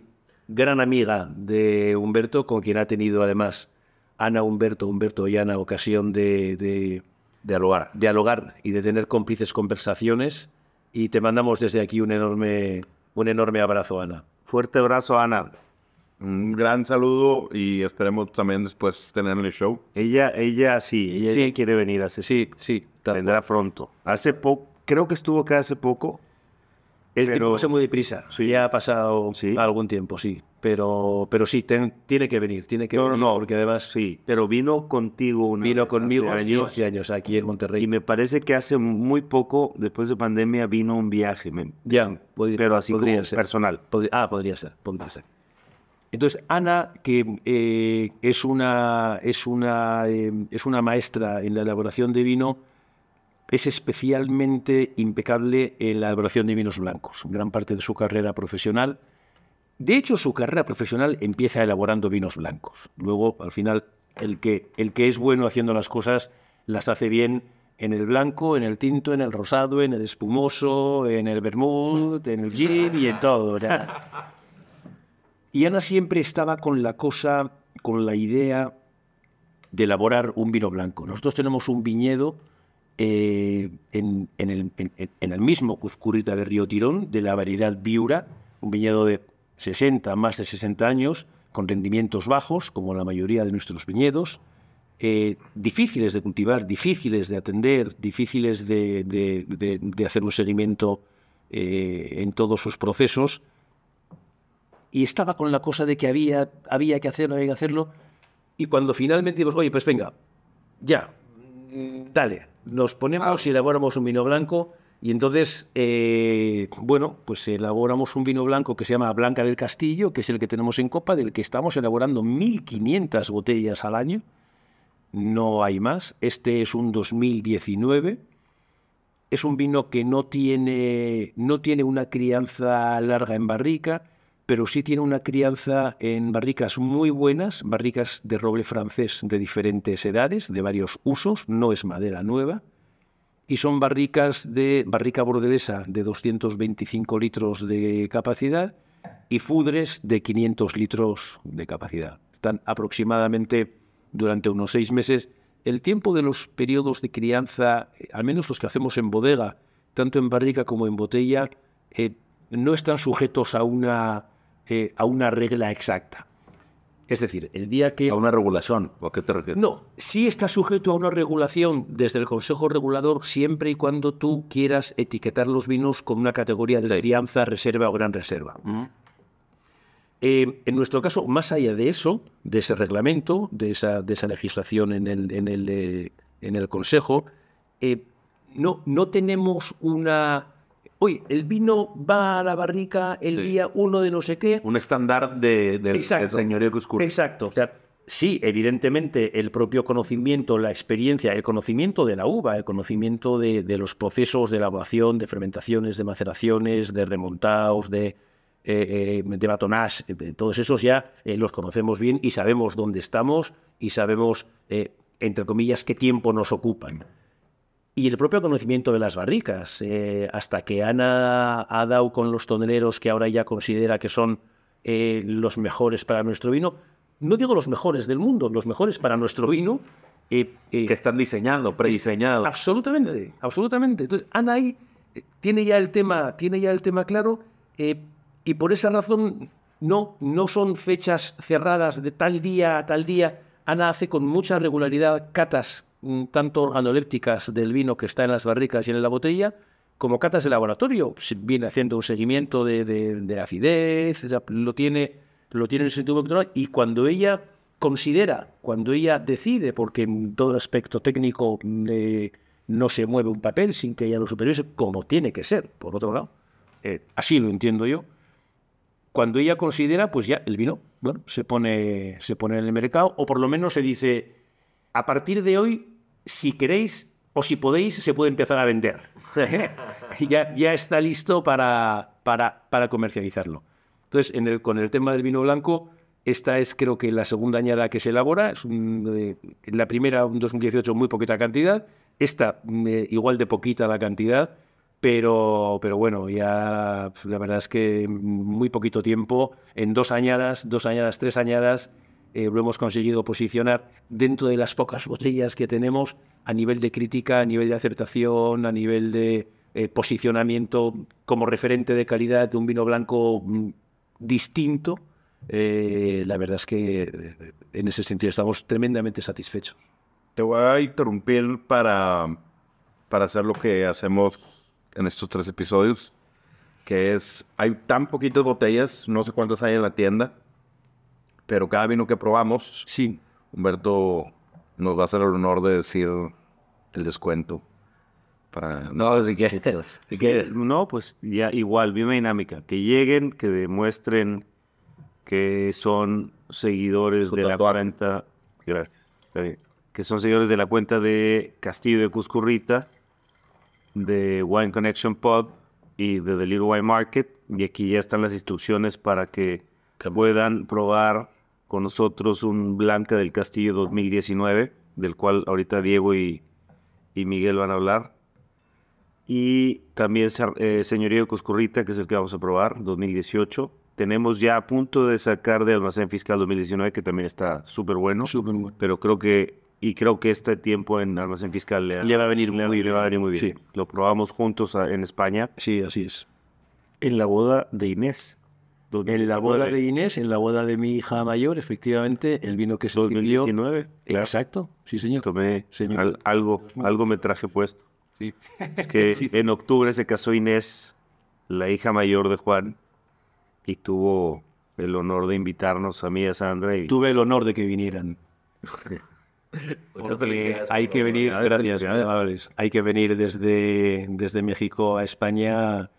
gran amiga de Humberto, con quien ha tenido además Ana, Humberto, Humberto y Ana ocasión de, de Dialogar. dialogar y de tener cómplices conversaciones. Y te mandamos desde aquí un enorme, un enorme abrazo, Ana. Fuerte abrazo, Ana. Un gran saludo y esperemos también después tener el show. Ella, ella sí, ella Sí. quiere venir. Hace, Sí, sí. tal vendrá pronto. Hace poco, creo que estuvo acá hace poco. El Pero- tiempo pasa muy deprisa. Sí. Ya ha pasado Sí. algún tiempo, sí. Pero, pero sí, ten- tiene que venir, tiene que No, no, venir, no. porque además Sí, pero vino contigo una vino vez conmigo hace años. años, años aquí en Monterrey. Y me parece que hace muy poco, después de pandemia, vino un viaje. me- ya, podría- pero así podría como ser. personal. Podri- ah, podría ser, podría ser. Entonces, Ana, que eh, es, una, es, una, eh, es una maestra en la elaboración de vino, es especialmente impecable en la elaboración de vinos blancos. Gran parte de su carrera profesional. De hecho, su carrera profesional empieza elaborando vinos blancos. Luego, al final, el que, el que es bueno haciendo las cosas las hace bien en el blanco, en el tinto, en el rosado, en el espumoso, en el vermouth, en el gin y en todo. Y Ana siempre estaba con la cosa, con la idea de elaborar un vino blanco. Nosotros tenemos un viñedo eh, en, el, mismo Cuzcurrita de Río Tirón, de la variedad Viura, un viñedo de 60, más de 60 años, con rendimientos bajos, como la mayoría de nuestros viñedos, eh, difíciles de cultivar, difíciles de atender, difíciles de hacer un seguimiento eh, en todos sus procesos, y estaba con la cosa de que había, había que hacerlo, había que hacerlo. Y cuando finalmente dijimos, oye, pues venga, ya, dale, nos ponemos y elaboramos un vino blanco. Y entonces, eh, bueno, pues elaboramos un vino blanco que se llama Blanca del Castillo, que es el que tenemos en copa, del que estamos elaborando 1.500 botellas al año. No hay más. Este es un 2019 es un vino que no tiene, no tiene una crianza larga en barrica, pero sí tiene una crianza en barricas muy buenas, barricas de roble francés de diferentes edades, de varios usos, no es madera nueva, y son barricas de barrica bordelesa de 225 litros de capacidad y fudres de 500 litros de capacidad. Están aproximadamente durante unos seis meses. El tiempo de los periodos de crianza, eh, al menos los que hacemos en bodega, tanto en barrica como en botella, eh, no están sujetos a una, a una regla exacta. Es decir, el día que... A una regulación. ¿O a qué te refieres? No, sí está sujeto a una regulación desde el Consejo Regulador siempre y cuando tú quieras etiquetar los vinos con una categoría de crianza, reserva o gran reserva. Eh, en nuestro caso, más allá de eso, de ese reglamento, de esa, de esa legislación en el, en el, eh, en el Consejo, eh, no, no tenemos una... Oye, el vino va a la barrica el Sí. día uno de no sé qué. Un estándar de, del, señorío que oscuro. Exacto. O sea, sí, evidentemente el propio conocimiento, la experiencia, el conocimiento de la uva, el conocimiento de, de los procesos de elaboración, de fermentaciones, de maceraciones, de remontados, de eh, de Batonage, eh, todos esos ya eh, los conocemos bien y sabemos dónde estamos y sabemos, eh, entre comillas, qué tiempo nos ocupan. Y el propio conocimiento de las barricas, eh, hasta que Ana ha dado con los toneleros que ahora ya considera que son eh, los mejores para nuestro vino, no digo los mejores del mundo, los mejores para nuestro vino, eh, eh, Que están diseñando, prediseñados. Absolutamente, absolutamente. Entonces, Ana ahí tiene ya el tema, tiene ya el tema claro, y por esa razón no, no son fechas cerradas de tal día a tal día. Ana hace con mucha regularidad catas, tanto organolépticas del vino que está en las barricas y en la botella, como catas de laboratorio. Viene haciendo un seguimiento de, de- de acidez, lo tiene, lo tiene en el sentido control, y cuando ella considera, cuando ella decide, porque en todo aspecto técnico mm, eh, no se mueve un papel sin que ella lo supervise, como tiene que ser, por otro lado, eh, así lo entiendo yo, cuando ella considera, pues ya el vino, bueno, se pone, se pone en el mercado, o por lo menos se dice, a partir de hoy, si queréis o si podéis, se puede empezar a vender. ya, ya está listo para, para, para comercializarlo. Entonces, en el, con el tema del vino blanco, esta es creo que la segunda añada que se elabora. Es un, eh, la primera, un 2018, muy poquita cantidad. Esta, mm, eh, igual de poquita la cantidad. Pero, pero bueno, ya la verdad es que muy poquito tiempo, en dos añadas, dos añadas, tres añadas, eh, lo hemos conseguido posicionar dentro de las pocas botellas que tenemos a nivel de crítica, a nivel de acertación, a nivel de eh, posicionamiento como referente de calidad de un vino blanco mm, distinto. Eh, la verdad es que eh, en ese sentido estamos tremendamente satisfechos. Te voy a interrumpir para, para hacer lo que hacemos en estos tres episodios, que es, hay tan poquitas botellas, no sé cuántas hay en la tienda, pero cada vino que probamos, Sí, Humberto nos va a hacer el honor de decir el descuento. Para... No. Que- no, pues ya igual, misma dinámica. Que lleguen, que demuestren que son seguidores Su de la cuenta. Gracias. Que son seguidores de la cuenta de Castillo de Cuscurrita, de Wine Connection Pod y de The Little Wine Market. Y aquí ya están las instrucciones para que puedan probar con nosotros un Blanca del Castillo 2019, del cual ahorita Diego y, y Miguel van a hablar. Y también eh, Señorío de Cuscurrita, que es el que vamos a probar, 2018. Tenemos ya a punto de sacar de Almacén Fiscal 2019, que también está súper bueno. súper bueno. Pero creo que, y creo que este tiempo en Almacén Fiscal le, Le va a venir le- muy le va a venir muy bien. Sí. Lo probamos juntos a- en España, Sí, así es. en la boda de Inés. En la boda de Inés, en la boda de mi hija mayor, efectivamente, el vino que se sirvió. 2019. claro. Exacto, sí, señor. Tomé Señor. al- algo, algo me traje puesto. Sí. Es que en octubre se casó Inés, la hija mayor de Juan, y tuvo el honor de invitarnos a mí y a Sandra. Y Tuve el honor de que vinieran. Muchas felicidades. Hay que venir, gracias, amables. Hay que venir desde, desde México a España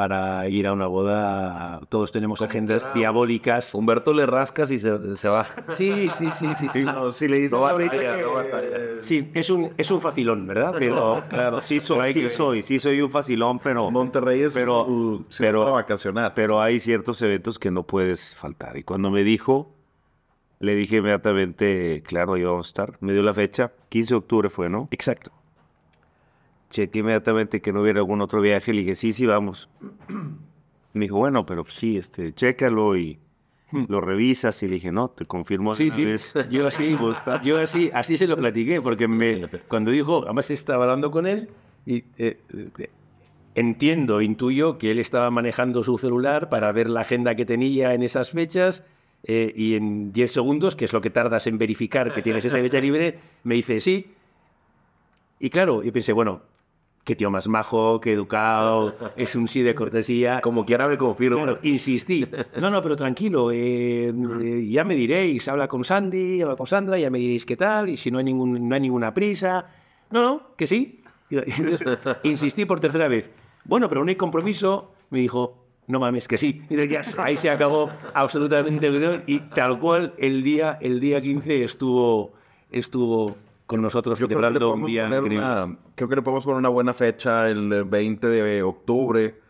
para ir a una boda. Todos tenemos agendas diabólicas. Humberto le rascas y se, se va. Sí, sí, sí, sí. sí. si le dices No ahorita batalla, que- no. Sí, es un, es un facilón, ¿verdad? Pero, claro, Sí soy, sí soy, sí soy un facilón, pero, Monterrey es Pero- ciudad pero- para vacacionar. pero hay ciertos eventos que no puedes faltar. Y cuando me dijo, le dije inmediatamente, claro, yo vamos a estar. Me dio la fecha, 15 de octubre fue, ¿no? Exacto. Chequé inmediatamente que no hubiera algún otro viaje. Le dije, sí, sí, vamos. Me dijo, bueno, pero sí, este, chécalo y lo revisas. Y le dije, no, te confirmo. Hmm. Sí, sí. vez". Yo así, yo así, así se lo platiqué, porque me, cuando dijo, además estaba hablando con él y eh, eh, entiendo, intuyo que él estaba manejando su celular para ver la agenda que tenía en esas fechas eh, y en 10 segundos, que es lo que tardas en verificar que tienes esa fecha libre, me dice sí. Y claro, y pensé, bueno, qué tío más majo, qué educado, es un sí de cortesía. Como quiera me confirmo. Claro, insistí. No, no, pero tranquilo, eh, eh, ya me diréis, habla con Sandy, habla con Sandra, ya me diréis qué tal, y si no hay, ningún, no hay ninguna prisa. No, no, que sí. Insistí por tercera vez. Bueno, pero no hay compromiso. Me dijo, no mames, que sí. Y ya, ahí se acabó absolutamente. Y tal cual, el día, el día 15 estuvo, estuvo con nosotros Yo creo que, le celebrando un podemos día poner increíble. una, creo que le podemos poner una buena fecha, el 20 de octubre.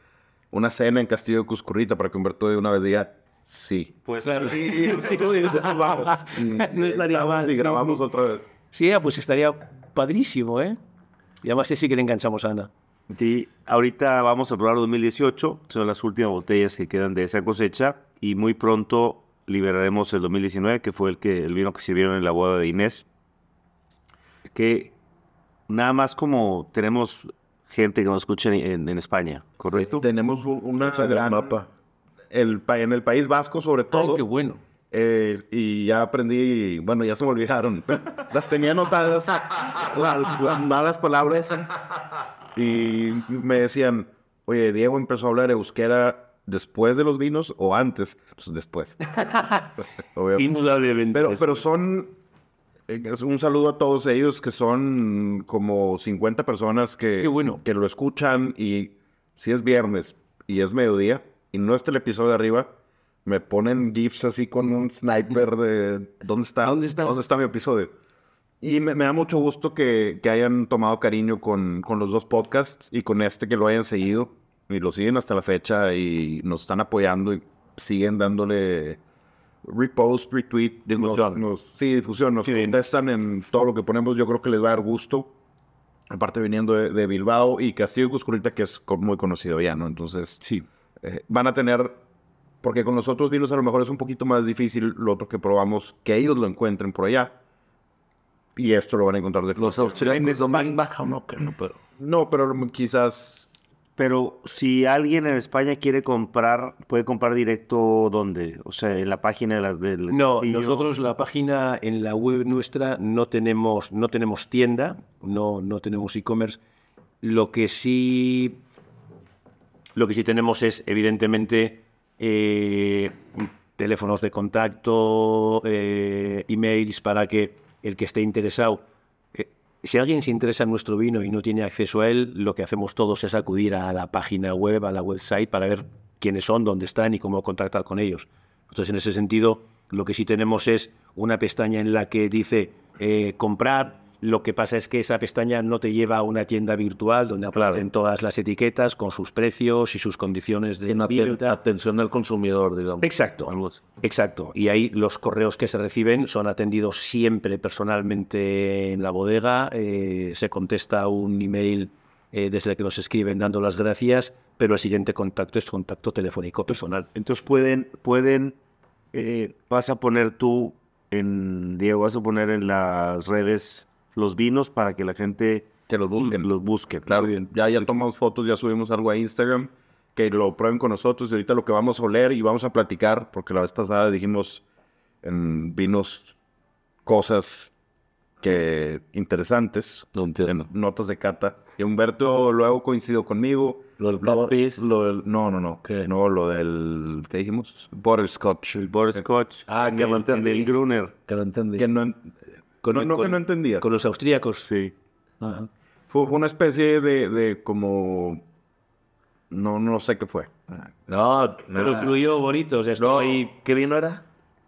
una cena en Castillo de Cuscurrita para que Humberto de una vez diga, sí. Pues Claro. vamos. No estaría mal, Y sí, grabamos sí. otra vez. Sí, ah, pues estaría padrísimo, ¿eh? Y además sí que le enganchamos a Ana. Sí, ahorita vamos a probar 2018, son las últimas botellas que quedan de esa cosecha y muy pronto liberaremos el 2019, que fue el que el vino que sirvieron en la boda de Inés. Que nada más como tenemos gente que nos escucha en, en España, ¿correcto? Tenemos un- una gran mapa. El, pa- en el País Vasco, sobre todo. Oh, qué bueno. Eh, y ya aprendí, bueno, ya se me olvidaron. Las tenía anotadas, las, las malas palabras. Y me decían, oye, Diego empezó a hablar euskera después de los vinos o antes. Pues después. Obvio. Indudablemente. Pero, pero son, un saludo a todos ellos que son como 50 personas que, bueno. que lo escuchan y si es viernes y es mediodía y no está el episodio de arriba, me ponen gifs así con un sniper de ¿dónde está? ¿Dónde está? ¿Dónde está mi episodio? Y me, me da mucho gusto que, que hayan tomado cariño con, con los dos podcasts y con este que lo hayan seguido y lo siguen hasta la fecha y nos están apoyando y siguen dándole repost, retweet, Difusión. nos- nos- sí, difusión, nos contestan en todo lo que ponemos, yo creo que les va a dar gusto. Aparte viniendo de, de Bilbao y Castillo Cuscurita, que es muy conocido ya, ¿no? Entonces, Sí. eh, van a tener, porque con los otros vinos a lo mejor es un poquito más difícil lo otro que probamos, que ellos lo encuentren por allá. Y esto lo van a encontrar de Los austriacos son más baja, no creo, pero... No, pero quizás Pero si alguien en España quiere comprar, puede comprar directo ¿dónde? O sea, en la página de la, del No, nosotros la página en la web nuestra no tenemos, no tenemos tienda, no, no tenemos e-commerce. Lo que sí, lo que sí tenemos es evidentemente eh, teléfonos de contacto, eh, emails para que el que esté interesado, si alguien se interesa en nuestro vino y no tiene acceso a él, lo que hacemos todos es acudir a la página web, a la website para ver quiénes son, dónde están y cómo contactar con ellos. Entonces, en ese sentido, lo que sí tenemos es una pestaña en la que dice eh, comprar. Lo que pasa es que esa pestaña no te lleva a una tienda virtual donde aparecen todas las etiquetas con sus precios y sus condiciones de Sin tal. atención al consumidor, digamos. Exacto, exacto. Y ahí los correos que se reciben son atendidos siempre personalmente en la bodega. eh, se contesta un email eh, desde el que nos escriben dando las gracias, pero el siguiente contacto es contacto telefónico personal. Entonces pueden, pueden, eh, vas a poner tú en, Diego, vas a poner en las redes los vinos para que la gente que los busquen. los busque. Claro, ya, ya tomamos fotos, ya subimos algo a Instagram, que lo prueben con nosotros y ahorita lo que vamos a oler y vamos a platicar, porque la vez pasada dijimos en vinos cosas que interesantes, en notas de cata. Y Humberto luego coincidió conmigo. Lo del. Lo del, no, no, no. No, lo del, ¿qué dijimos? Butterscotch. El Butterscotch. Ah, que el- lo entendí. El Gruner. Que lo entendí. Que no, en- no, no que no entendías. Con los austríacos. Sí. Ajá. Fue, fue una especie de, de como... No, no sé qué fue. No, Pero no. fluyó bonito. O sea, No, ahí ¿qué vino era?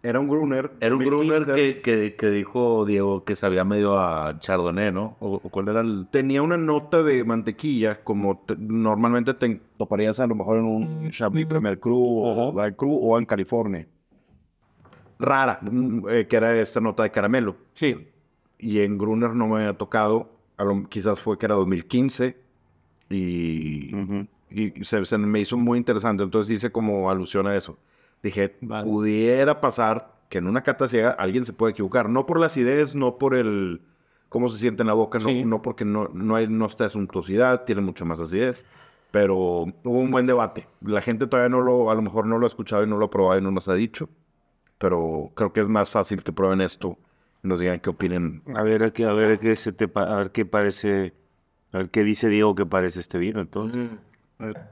Era un Gruner. Era un 2015. Gruner que, que, que dijo Diego que sabía medio a Chardonnay, ¿no? ¿O, cuál era el...? tenía una nota de mantequilla, como te- normalmente te toparías a lo mejor en un Chablis Premier Cru o Black Cru o en California. Rara, mm, eh, que era esta nota de caramelo. Sí. Y en Gruner no me había tocado, a lo- quizás fue que era 2015 y, Ujú. y se, se me hizo muy interesante. Entonces hice como alusión a eso. Dije, Vale. pudiera pasar que en una cata ciega alguien se puede equivocar. No por la acidez, no por el cómo se siente en la boca, no, Sí. no porque no, no, hay, no está suntuosidad, tiene mucha más acidez. Pero hubo un buen debate. La gente todavía no lo, a lo mejor no lo ha escuchado y no lo ha probado y no nos ha dicho. Pero creo que es más fácil que prueben esto y nos digan qué opinen. A ver, a qué, a ver qué se te pa- a ver qué parece, a ver qué dice Diego que parece este vino, entonces.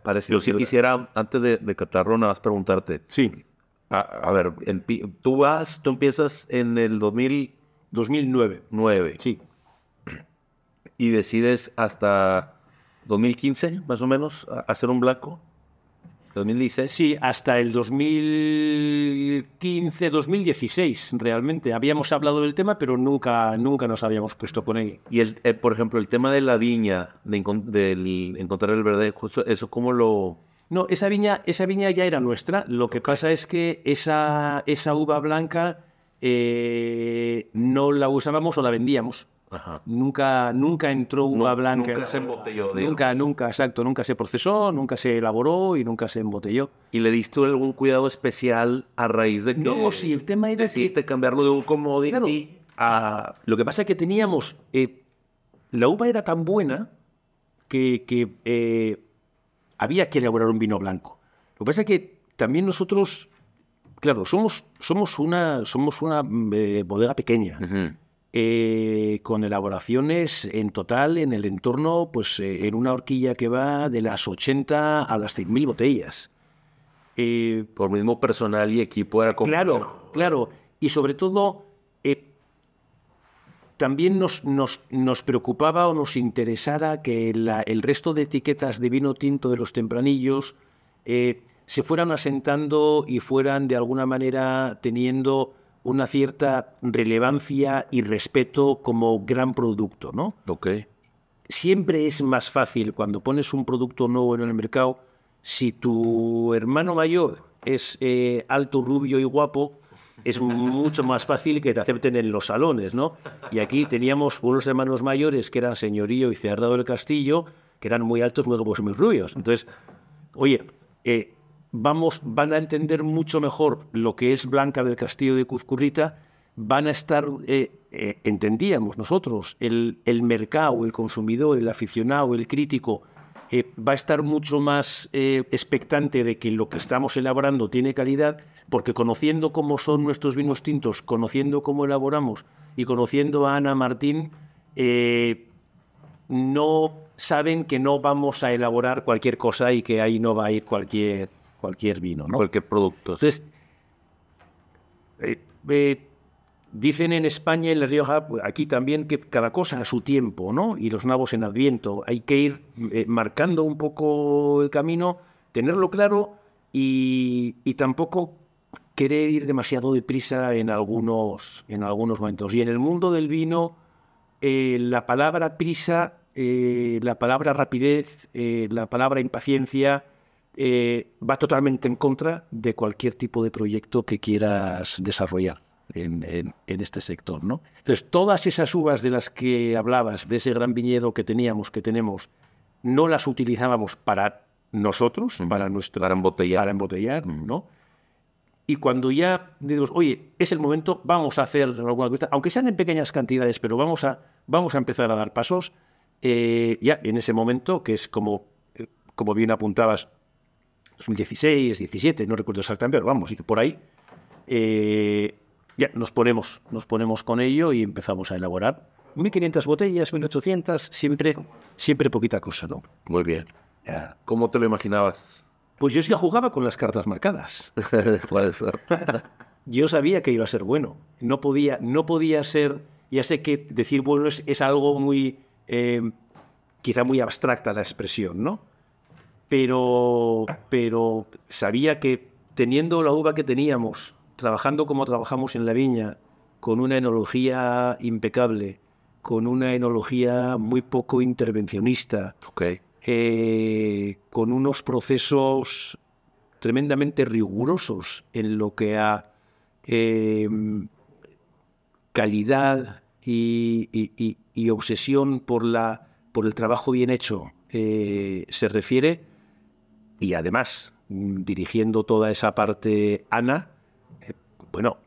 Parecido. Yo sí quisiera, antes de, de catarlo, nada más preguntarte. Sí. A, a ver, en tú vas, tú empiezas en el 2009 2009. Sí. y decides hasta 2015, más o menos, a- hacer un blanco. 2016. Sí, hasta el 2015, 2016, realmente. Habíamos hablado del tema, pero nunca, nunca nos habíamos puesto con él. Y, el, eh, por ejemplo, el tema de la viña, de del encontrar el verdejo, eso, eso cómo lo... No, esa viña, esa viña ya era nuestra. Lo que pasa es que esa, esa uva blanca eh, no la usábamos o la vendíamos. Ajá. Nunca, nunca entró uva No- blanca. nunca se embotelló, digamos. Nunca, nunca, exacto. Nunca se procesó, nunca se elaboró y nunca se embotelló. ¿Y le diste algún cuidado especial a raíz de que No, sí, el tema era que- decidiste cambiarlo de un commodity a... Lo que pasa es que teníamos. eh, la uva era tan buena que, que, eh, había que elaborar un vino blanco. Lo que pasa es que también nosotros. Claro, somos, somos una, somos una eh, bodega pequeña. Eh, con elaboraciones en total en el entorno, pues eh, en una horquilla que va de las 80 a las 100.000 botellas. Eh, Por mismo personal y equipo era. Claro, claro. Y sobre todo, también nos, nos, nos preocupaba o nos interesara que la- el resto de etiquetas de vino tinto de los tempranillos se fueran asentando y fueran de alguna manera teniendo una cierta relevancia y respeto como gran producto, ¿no? Ok. siempre es más fácil cuando pones un producto nuevo en el mercado, si tu hermano mayor es eh, alto, rubio y guapo, es mucho más fácil que te acepten en los salones, ¿no? Y aquí teníamos unos hermanos mayores que eran Señorío y Cerrado del Castillo, que eran muy altos, muy guapos y muy rubios. Entonces, oye, eh, vamos, van a entender mucho mejor lo que es Blanca del Castillo de Cuzcurrita, van a estar, eh, eh, entendíamos nosotros, el, el mercado, el consumidor, el aficionado, el crítico, eh, va a estar mucho más expectante de que lo que estamos elaborando tiene calidad, porque conociendo cómo son nuestros vinos tintos, conociendo cómo elaboramos y conociendo a Ana Martín, no saben que no vamos a elaborar cualquier cosa y que ahí no va a ir cualquier, cualquier vino. ¿no? Cualquier producto. Entonces, eh, eh, dicen en España, en La Rioja, pues, aquí también, que cada cosa a su tiempo, ¿no? Y los nabos en Adviento. Hay que ir eh, marcando un poco el camino, tenerlo claro y, y tampoco querer ir demasiado deprisa en algunos, en algunos momentos. Y en el mundo del vino, eh, la palabra prisa, la palabra rapidez, la palabra impaciencia, eh, va totalmente en contra de cualquier tipo de proyecto que quieras desarrollar en, en- en este sector. ¿no? Entonces, todas esas uvas de las que hablabas, de ese gran viñedo que teníamos, que tenemos, no las utilizábamos para nosotros, para nuestro Para embotellar. para embotellar, ¿no? Y cuando ya decimos, oye, es el momento, vamos a hacer alguna cosa, aunque sean en pequeñas cantidades, pero vamos a, vamos a empezar a dar pasos, eh, ya en ese momento, que es como, eh, como bien apuntabas, 2016, 17, no recuerdo exactamente, pero vamos, y por ahí, eh, ya nos ponemos, nos ponemos con ello y empezamos a elaborar. 1.500 botellas, 1.800, siempre, siempre poquita cosa, ¿no? Muy bien. ¿Cómo te lo imaginabas? Pues yo sí jugaba con las cartas marcadas. Yo sabía que iba a ser bueno. No podía, no podía ser. Ya sé que decir bueno es, es algo muy. eh, quizá muy abstracta la expresión, ¿no? Pero, pero sabía que teniendo la uva que teníamos, trabajando como trabajamos en la viña, con una enología impecable, con una enología muy poco intervencionista, eh, con unos procesos tremendamente rigurosos en lo que a eh, calidad y, y- y- y obsesión por, la, por el trabajo bien hecho eh, se refiere, y además mm, dirigiendo toda esa parte Ana, eh, bueno,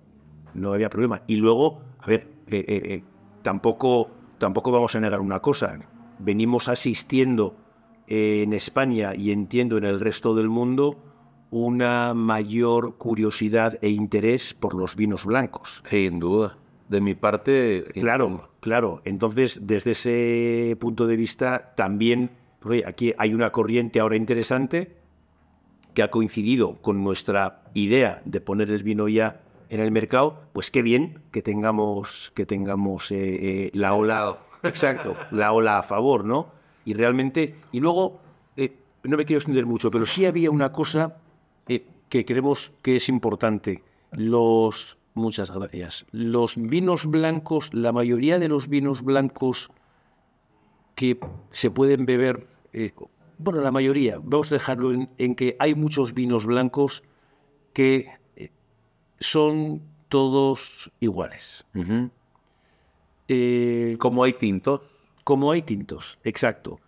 no había problema. Y luego, a ver, eh, eh, tampoco, tampoco vamos a negar una cosa. Venimos asistiendo en España y entiendo en el resto del mundo una mayor curiosidad e interés por los vinos blancos. Sin duda. De mi parte, Claro, claro. Entonces, desde ese punto de vista, también aquí hay una corriente ahora interesante que ha coincidido con nuestra idea de poner el vino ya en el mercado. Pues qué bien que tengamos que tengamos eh, eh, la ola, exacto, la ola a favor, ¿no? Y realmente, y luego eh, no me quiero extender mucho, pero sí había una cosa que creemos que es importante. Los, muchas gracias. Los vinos blancos, la mayoría de los vinos blancos que se pueden beber bueno, la mayoría, vamos a dejarlo en, en que hay muchos vinos blancos que eh, son todos iguales. Eh, Como hay tintos. como hay tintos, exacto.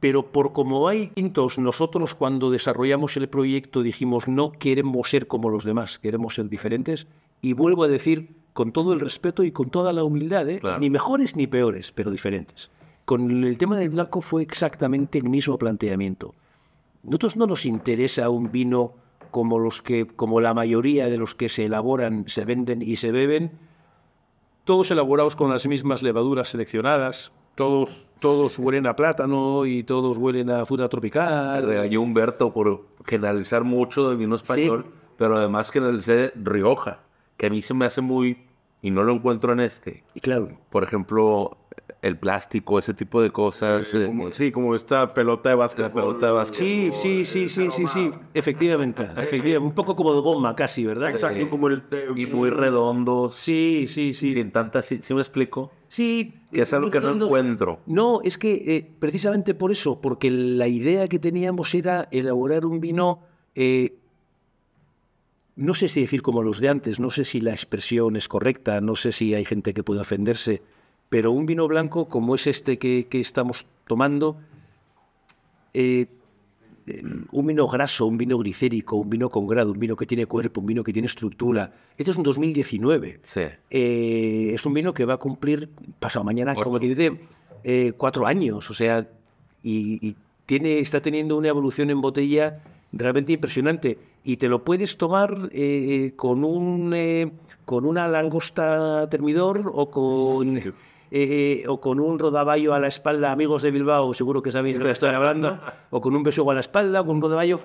Pero por como hay tintos, nosotros cuando desarrollamos el proyecto dijimos no queremos ser como los demás, queremos ser diferentes. Y vuelvo a decir, con todo el respeto y con toda la humildad, ¿eh? Claro. ni mejores ni peores, pero diferentes. Con el tema del blanco fue exactamente el mismo planteamiento. Nosotros no nos interesa un vino como los que, como la mayoría de los que se elaboran, se venden y se beben, todos elaborados con las mismas levaduras seleccionadas, todos, todos huelen a plátano y todos huelen a fruta tropical. regañó Humberto por generalizar mucho del vino español, pero además generalizé Rioja, que a mí se me hace muy, y no lo encuentro en este. Y claro, Por ejemplo, el plástico, ese tipo de cosas. eh, Como- sí, como esta pelota de básquet. la pelota de básquet. sí, sí, sí, sí, sí, sí, efectivamente, efectivamente, un poco como de goma casi, ¿verdad? Exacto, como el... Y muy redondos. Sí, sí, sí. Sin tanta, sí, sí me explico. Sí. Que es algo que no encuentro. No, es que eh, precisamente por eso, porque la idea que teníamos era elaborar un vino, eh, no sé si decir como los de antes, no sé si la expresión es correcta, no sé si hay gente que puede ofenderse, pero un vino blanco como es este que, que estamos tomando, eh, eh, un vino graso, un vino glicérico, un vino con grado, un vino que tiene cuerpo, un vino que tiene estructura. Este es un 2019. Sí. Eh, es un vino que va a cumplir pasado mañana, como que dice, eh, cuatro años, o sea, y, y tiene, está teniendo una evolución en botella realmente impresionante. Y te lo puedes tomar eh, con un con una langosta termidor o con eh, o con un rodaballo a la espalda, amigos de Bilbao, seguro que sabéis de lo que estoy hablando, o con un beso a la espalda, o con un rodaballo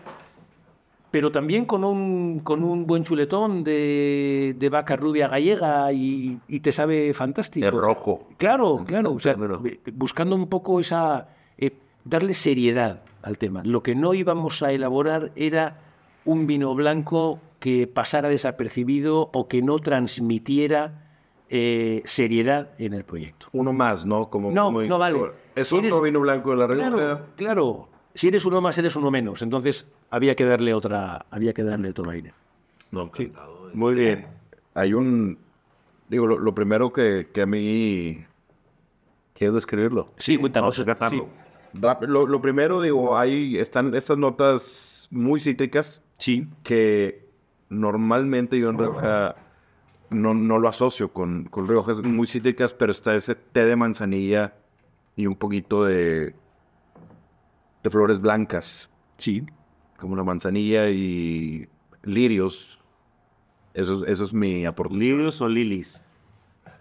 pero también con un, con un buen chuletón de, de vaca rubia gallega y, y te sabe fantástico. Es rojo. Claro, claro. O sea, eh, buscando un poco esa. eh, darle seriedad al tema. Lo que no íbamos a elaborar era un vino blanco que pasara desapercibido o que no transmitiera eh, seriedad en el proyecto. Uno más, ¿no? Como, No, como no vale. Es Si otro eres- vino blanco de la Rioja. Claro, claro. Si eres uno más, eres uno menos. Entonces había que darle otra, había que darle otro aire. No, encantado. Muy bien. Hay un... Digo, lo, lo primero que, que a mí... Quiero describirlo. Sí, cuéntanos. Vamos a tratarlo. Sí. Lo, lo primero, digo, hay están estas notas muy cítricas Sí. que normalmente yo en Rioja no, no lo asocio con, con Riojas muy cítricas, pero está ese té de manzanilla y un poquito de, de flores blancas, Sí. como la manzanilla y lirios. Eso, es- eso es mi aporte. ¿Lirios o lilies?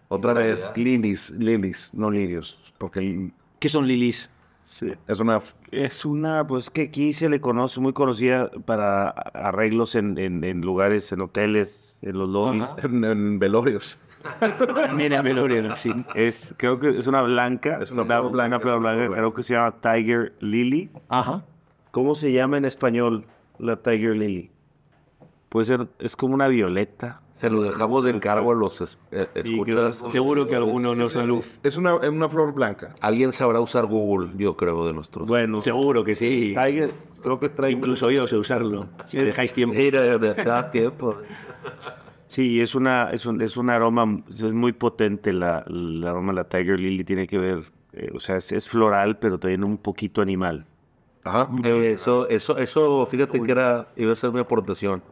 Otra vez, lilies, lilies, no lirios, porque ¿Qué son lilies? Sí. es una... Es una, pues que aquí se le conoce, muy conocida para arreglos en, en- en lugares, en hoteles, en los lobbies. En, en velorios. Mira, Melorio, sí. Es, creo que es una blanca, Es una flor blanca, una flor blanca, creo que se llama Tiger Lily. Ajá. ¿Cómo se llama en español la Tiger Lily? Puede ser, es como una violeta. Se lo dejamos de encargo a los es- eh, escuchas. Seguro que alguno no salud. Es una, es una flor blanca. Alguien sabrá usar Google, yo creo, de nuestros. Bueno, Seguro que sí. Tiger, creo que trae Incluso yo sé usarlo. Si dejáis tiempo. Mira, tiempo. Sí, es una, es un, es un aroma, es muy potente la, el aroma de la Tiger Lily, tiene que ver, eh, o sea, es, es floral, pero también un poquito animal. Ajá. Eh, Eso, eso, eso, fíjate que era, iba a ser mi aportación.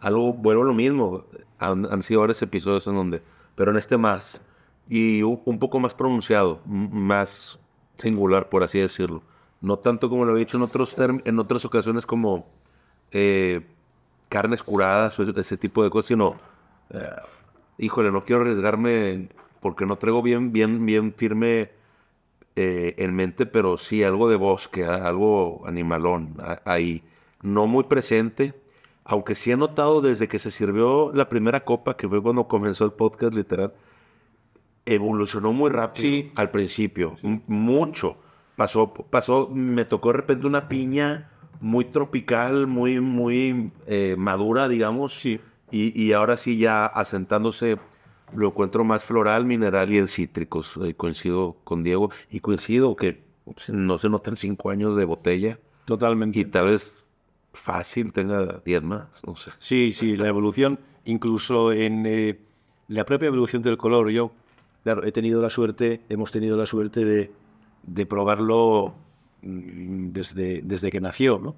Algo, vuelvo a lo mismo. Han, han sido varios episodios en donde, pero en este más. Y un, poco más pronunciado, más singular, por así decirlo. No tanto como lo he dicho en, otros en otras ocasiones como eh, carnes curadas o ese, tipo de cosas, sino, eh, híjole, no quiero arriesgarme porque no traigo bien, bien, bien firme eh, en mente, pero sí algo de bosque, algo animalón ahí. No muy presente, aunque sí he notado desde que se sirvió la primera copa, que fue cuando comenzó el podcast literal, evolucionó muy rápido Sí. al principio, mucho. Pasó, pasó, me tocó de repente una piña muy tropical, muy, muy eh, madura, digamos. Sí. Y, y ahora sí ya asentándose, lo encuentro más floral, mineral y en cítricos. Eh, coincido con Diego y coincido que pues, no se notan cinco años de botella. Totalmente. Y tal vez fácil tenga 10 más, no sé. Sí, sí, la evolución, incluso en eh, la propia evolución del color. Yo, claro, he tenido la suerte, hemos tenido la suerte de, de probarlo mm, desde, desde que nació, ¿no?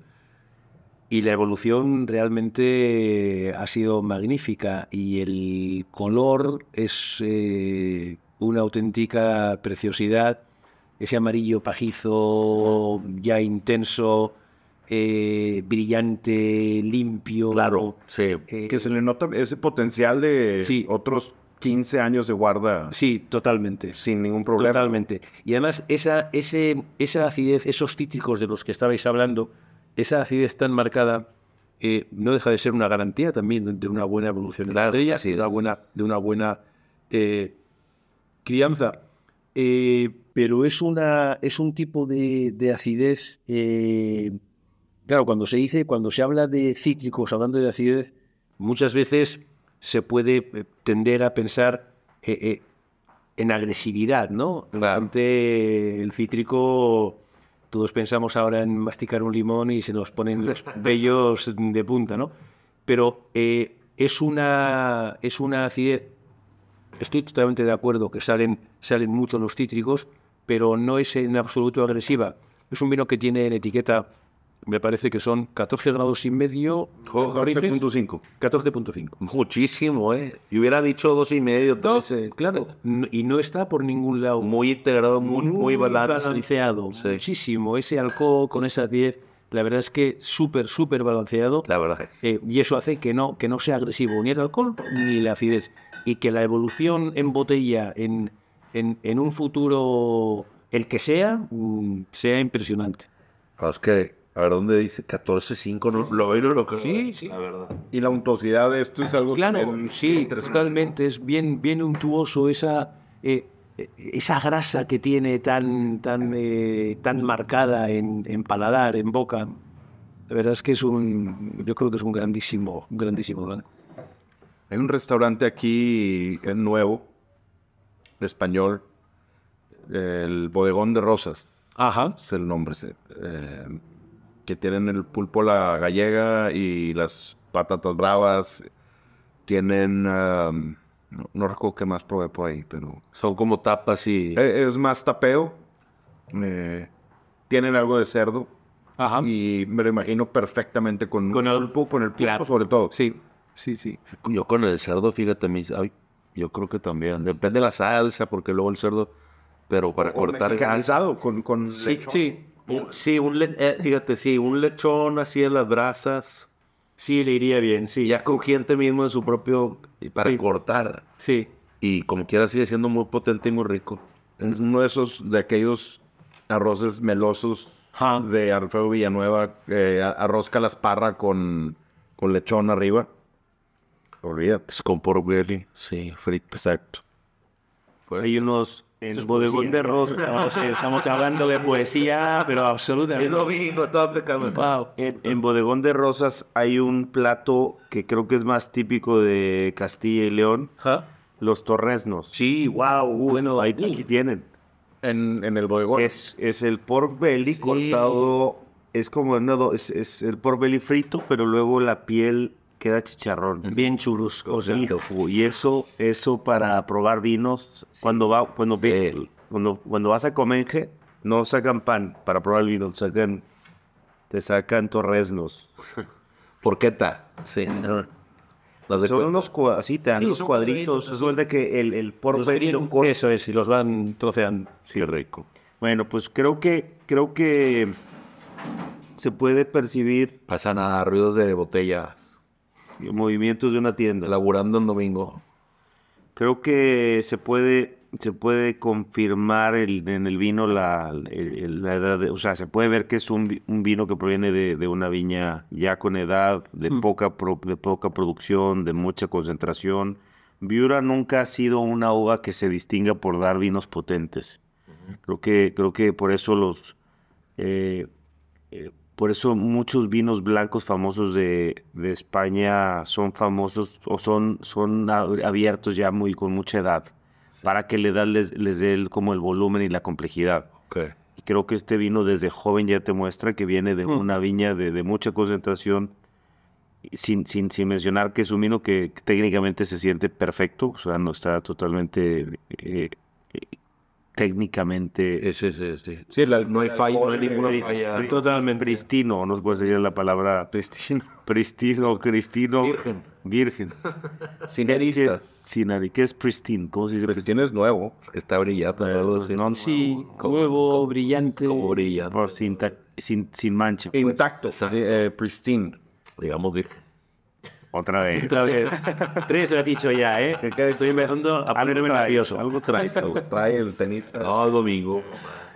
Y la evolución realmente ha sido magnífica y el color es eh, una auténtica preciosidad. Ese amarillo pajizo, ya intenso, eh, brillante, limpio. Claro, sí. eh, Que se le nota ese potencial de Sí. otros 15 años de guarda Sí, totalmente. sin ningún problema. Totalmente. Y además, esa, ese, esa acidez, esos cítricos de los que estabais hablando, esa acidez tan marcada, eh, no deja de ser una garantía también de una buena evolución de la botella, así de una buena, de una buena eh, crianza. Eh, pero es, una, es un tipo de, de acidez. Claro, cuando se dice, cuando se habla de cítricos, hablando de acidez, muchas veces se puede eh, tender a pensar eh, eh, en agresividad, ¿no? Claro. Ante el cítrico, todos pensamos ahora en masticar un limón y se nos ponen los vellos de punta, ¿no? Pero eh, es, una, es una acidez Estoy totalmente de acuerdo que salen, salen mucho los cítricos, pero no es en absoluto agresiva. Es un vino que tiene en etiqueta, me parece que son 14 grados y medio. corriges, 14.5. 14.5. Muchísimo, ¿eh? Yo hubiera dicho dos y medio, Dos, trece. claro. Y no está por ningún lado. Muy integrado, muy, muy, balance. balanceado. Sí. Muchísimo. Ese alcohol con esa 10, la verdad es que súper, súper balanceado. La verdad. Eh, y eso hace que no, que no sea agresivo ni el alcohol ni la acidez. Y que la evolución en botella en, en, en un futuro, el que sea, mm, sea impresionante. Ah, Es que, a ver, ¿dónde dice 14.5? No, lo veo y no lo creo. Sí, sí. La verdad. Y la untuosidad de esto es algo Claro, sí, totalmente. Es bien, bien untuoso esa, eh, eh, esa grasa que tiene tan, tan, eh, tan marcada en, en paladar, en boca. La verdad es que es un, yo creo que es un grandísimo, un grandísimo. Hay un restaurante aquí nuevo, español, el Bodegón de Rosas, Ajá. es el nombre, eh, que tienen el pulpo la gallega y las patatas bravas. Tienen, um, no, no recuerdo qué más probé por ahí, pero Son como tapas y... eh, es más tapeo. eh, tienen algo de cerdo Ajá. y me lo imagino perfectamente con, Con el- pulpo, con el pulpo claro. sobre todo. Sí, sí, sí. Yo con el cerdo, fíjate, mis, ay, yo creo que también. Depende de la salsa, porque luego el cerdo... Pero para O cortar gas... mexicanizado con, con Sí, lechón. sí. Un- Sí, un le- eh, fíjate, sí, un lechón así en las brasas, Sí, le iría bien, sí. ya crujiente mismo en su propio, para Sí. cortar. Sí. Y como quiera sigue siendo muy potente y muy rico. Es uno de esos, de aquellos arroces melosos de Alfredo Villanueva, eh, arroz calasparra con, con lechón arriba. Olvídate. Es con pork belly, sí, frito. Exacto. Hay unos en es bodegón de Rosa. Estamos, estamos hablando de poesía, pero absolutamente. mismo, estaba pecando. Wow. En, en Bodegón de Rosas hay un plato que creo que es más típico de Castilla y León, los torresnos. Sí, wow. Bueno, Ahí aquí tienen. En, en el bodegón. Es, es el pork belly Sí. cortado, es como do- es, es el pork belly frito, pero luego la piel queda chicharrón. bien churrusco. o sea, Hijo, y eso, eso para probar vinos, cuando va, cuando, ve- cuando, cuando vas a Comenge, no sacan pan para probar el vino, sacan, te sacan torresnos. Porqueta, sí. Son cu- unos así te dan Sí, los cuadritos, es verdad que el, el. Eso es, y los van troceando. Sí, rico. Bueno, pues creo que, creo que se puede percibir Pasan a ruidos de botella, movimientos de una tienda. laburando en domingo. Creo que se puede, se puede confirmar el- en el vino la, el- la edad, de- o sea, se puede ver que es un, un vino que proviene de, de una viña ya con edad, de, Mm. poca, pro- de poca producción, de mucha concentración. Viura nunca ha sido una uva que se distinga por dar vinos potentes. Creo que, creo que por eso los, eh, eh, por eso muchos vinos blancos famosos de, de España son famosos o son, son abiertos ya muy con mucha edad, para que la edad les, les dé el- como el volumen y la complejidad. Ok. Y creo que este vino desde joven ya te muestra que viene de Mm. una viña de, de mucha concentración, sin, sin, sin mencionar que es un vino que técnicamente se siente perfecto, o sea, no está totalmente eh, eh, técnicamente ese. Sí, la- no hay falla, no hay ninguna Pris- falla. pris- Totalmente. pristino, no se puede decir la palabra Pristino. pristino, cristino, Virgen. virgen. Sin aristas. Sin ari- ¿Qué es pristine? ¿Cómo se dice Pristino es nuevo. Está así. No, Sí, Como- nuevo, brillante. Como brillante. Por sin, sin, sin mancha. Intacto. Eh, pristine. Digamos virgen. Otra vez. Otra vez. Tres lo he dicho ya, ¿eh? Estoy empezando a ponerme nervioso. Algo traes. Trae el tenista. No, domingo.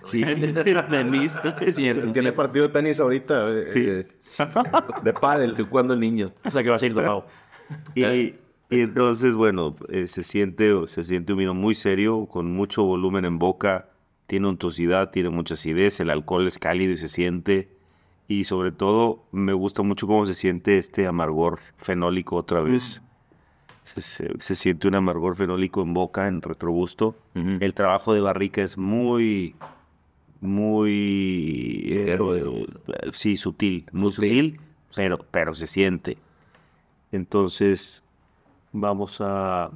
Sí, tenista, es cierto. Tiene partido de tenis ahorita. eh, eh, de pádel. Estoy jugando niño. O sea que vas a ir tomado. Y, y entonces, bueno, eh, se, siente, se siente un vino muy serio, con mucho volumen en boca, tiene untuosidad, tiene mucha acidez, el alcohol es cálido y se siente. Y sobre todo, me gusta mucho cómo se siente este amargor fenólico otra vez. Se, se- se siente un amargor fenólico en boca, en retrogusto. El trabajo de barrica es muy, muy, eh, eh, sí, sutil, muy sutil, pero, pero se siente. Entonces, vamos a,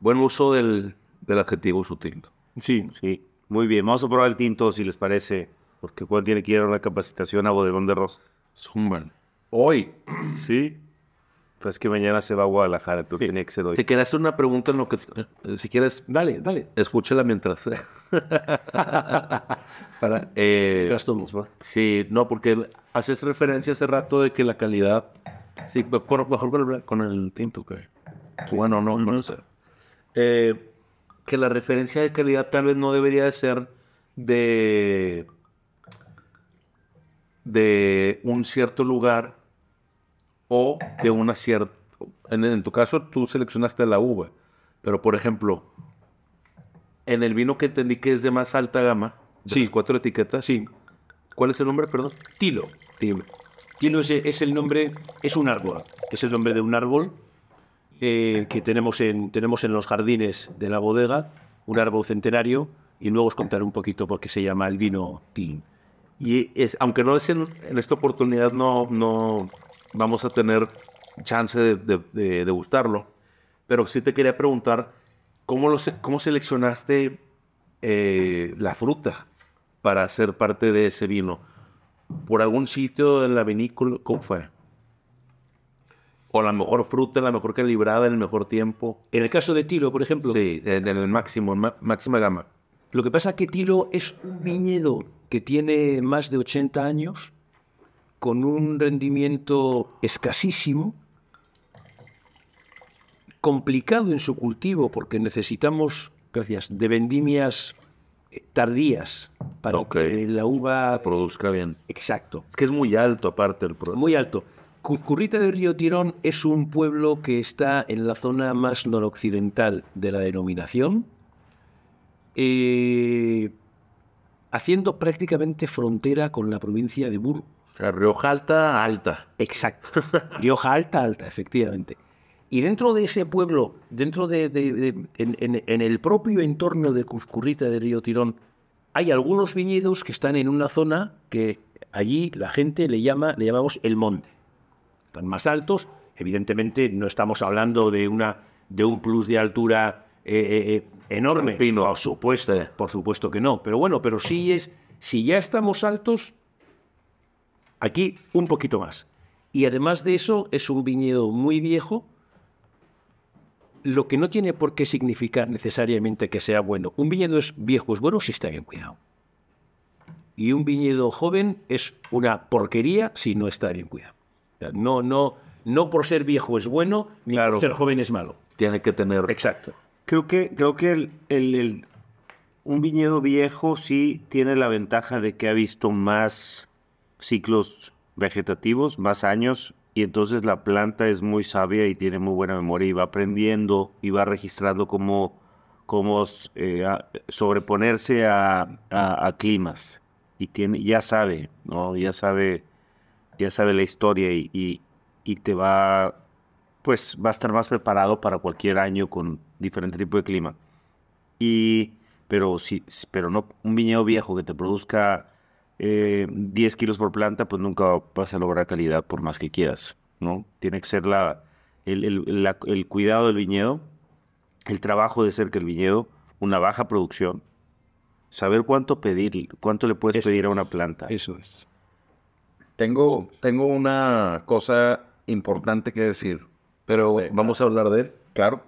Buen uso del, del adjetivo sutil. Sí. sí, muy bien, vamos a probar el tinto si les parece, porque Juan tiene que ir a una capacitación a Bodegón de Rosa. Zumban. Hoy. Sí. Pues que mañana se va a Guadalajara, entonces tiene que ser hoy. Te quería hacer una pregunta en lo que... eh, Si quieres, Dale, dale. escúchala mientras... Para, eh. Sí, no, porque haces referencia hace rato de que la calidad. Sí, mejor, mejor con, el, con el tinto que. Bueno, no, no sé. Eh, que la referencia de calidad tal vez no debería de ser de. De un cierto lugar o de una cierta. En, en tu caso, tú seleccionaste la uva, pero por ejemplo, en el vino que entendí que es de más alta gama, de Sí. las cuatro etiquetas, Sí. ¿Cuál es el nombre, perdón? Tilo. Dime. Tilo es, es el nombre, es un árbol. Es el nombre de un árbol eh, que tenemos en, tenemos en los jardines de la bodega, un árbol centenario, y luego os contaré un poquito por qué se llama el vino Tilo. Y es, aunque no es en, en esta oportunidad, no, no vamos a tener chance de, de- de degustarlo. Pero sí te quería preguntar, ¿cómo, lo cómo seleccionaste eh, la fruta para ser parte de ese vino? ¿Por algún sitio en la vinícola? ¿Cómo fue? ¿O la mejor fruta, la mejor calibrada, en el mejor tiempo? En el caso de Tilo, por ejemplo, Sí, en el máximo, en ma- máxima gama. Lo que pasa es que Tilo es un viñedo que tiene más de 80 años, con un rendimiento escasísimo, complicado en su cultivo porque necesitamos, gracias, de vendimias eh, tardías para que la uva... Produzca bien. Exacto. Es que es muy alto aparte el producto. Muy alto. Cuzcurrita de Río Tirón es un pueblo que está en la zona más noroccidental de la denominación, eh, haciendo prácticamente frontera con la provincia de Burgos. O sea, Rioja Alta, alta. Exacto. Rioja Alta, Alta, efectivamente. Y dentro de ese pueblo, dentro de, de- de- en, en- en el propio entorno de Cuzcurrita de Río Tirón, hay algunos viñedos que están en una zona que allí la gente le llama, le llamamos el monte. Están más altos, evidentemente no estamos hablando de una de un plus de altura eh, eh, eh, enorme. Pino. Por supuesto, por supuesto que no. Pero bueno, pero sí es, si ya estamos altos, Aquí un poquito más. Y además de eso, es un viñedo muy viejo, lo que no tiene por qué significar necesariamente que sea bueno. Un viñedo es viejo, es bueno si está bien cuidado. Y un viñedo joven es una porquería si no está bien cuidado. No, no, no por ser viejo es bueno, ni por ser joven es malo. Tiene que tener. Exacto. Creo que, creo que el, el- el- un viñedo viejo sí tiene la ventaja de que ha visto más ciclos vegetativos, más años, y entonces la planta es muy sabia y tiene muy buena memoria y va aprendiendo y va registrando cómo, cómo eh, sobreponerse a, a- a climas. Y tiene, ya sabe, ¿no? Ya sabe, ya sabe la historia y, y- y te va pues va a estar más preparado para cualquier año con diferente tipo de clima. Y pero, sí, pero no un viñedo viejo que te produzca eh, 10 kilos por planta, pues nunca vas a lograr calidad por más que quieras, ¿no? Tiene que ser la, el, el- la- el cuidado del viñedo, el trabajo de cerca del viñedo, una baja producción, saber cuánto pedir, cuánto le puedes Eso pedir a una planta. Eso es. Tengo, tengo una cosa importante que decir. Pero Sí. vamos a hablar de él. Claro.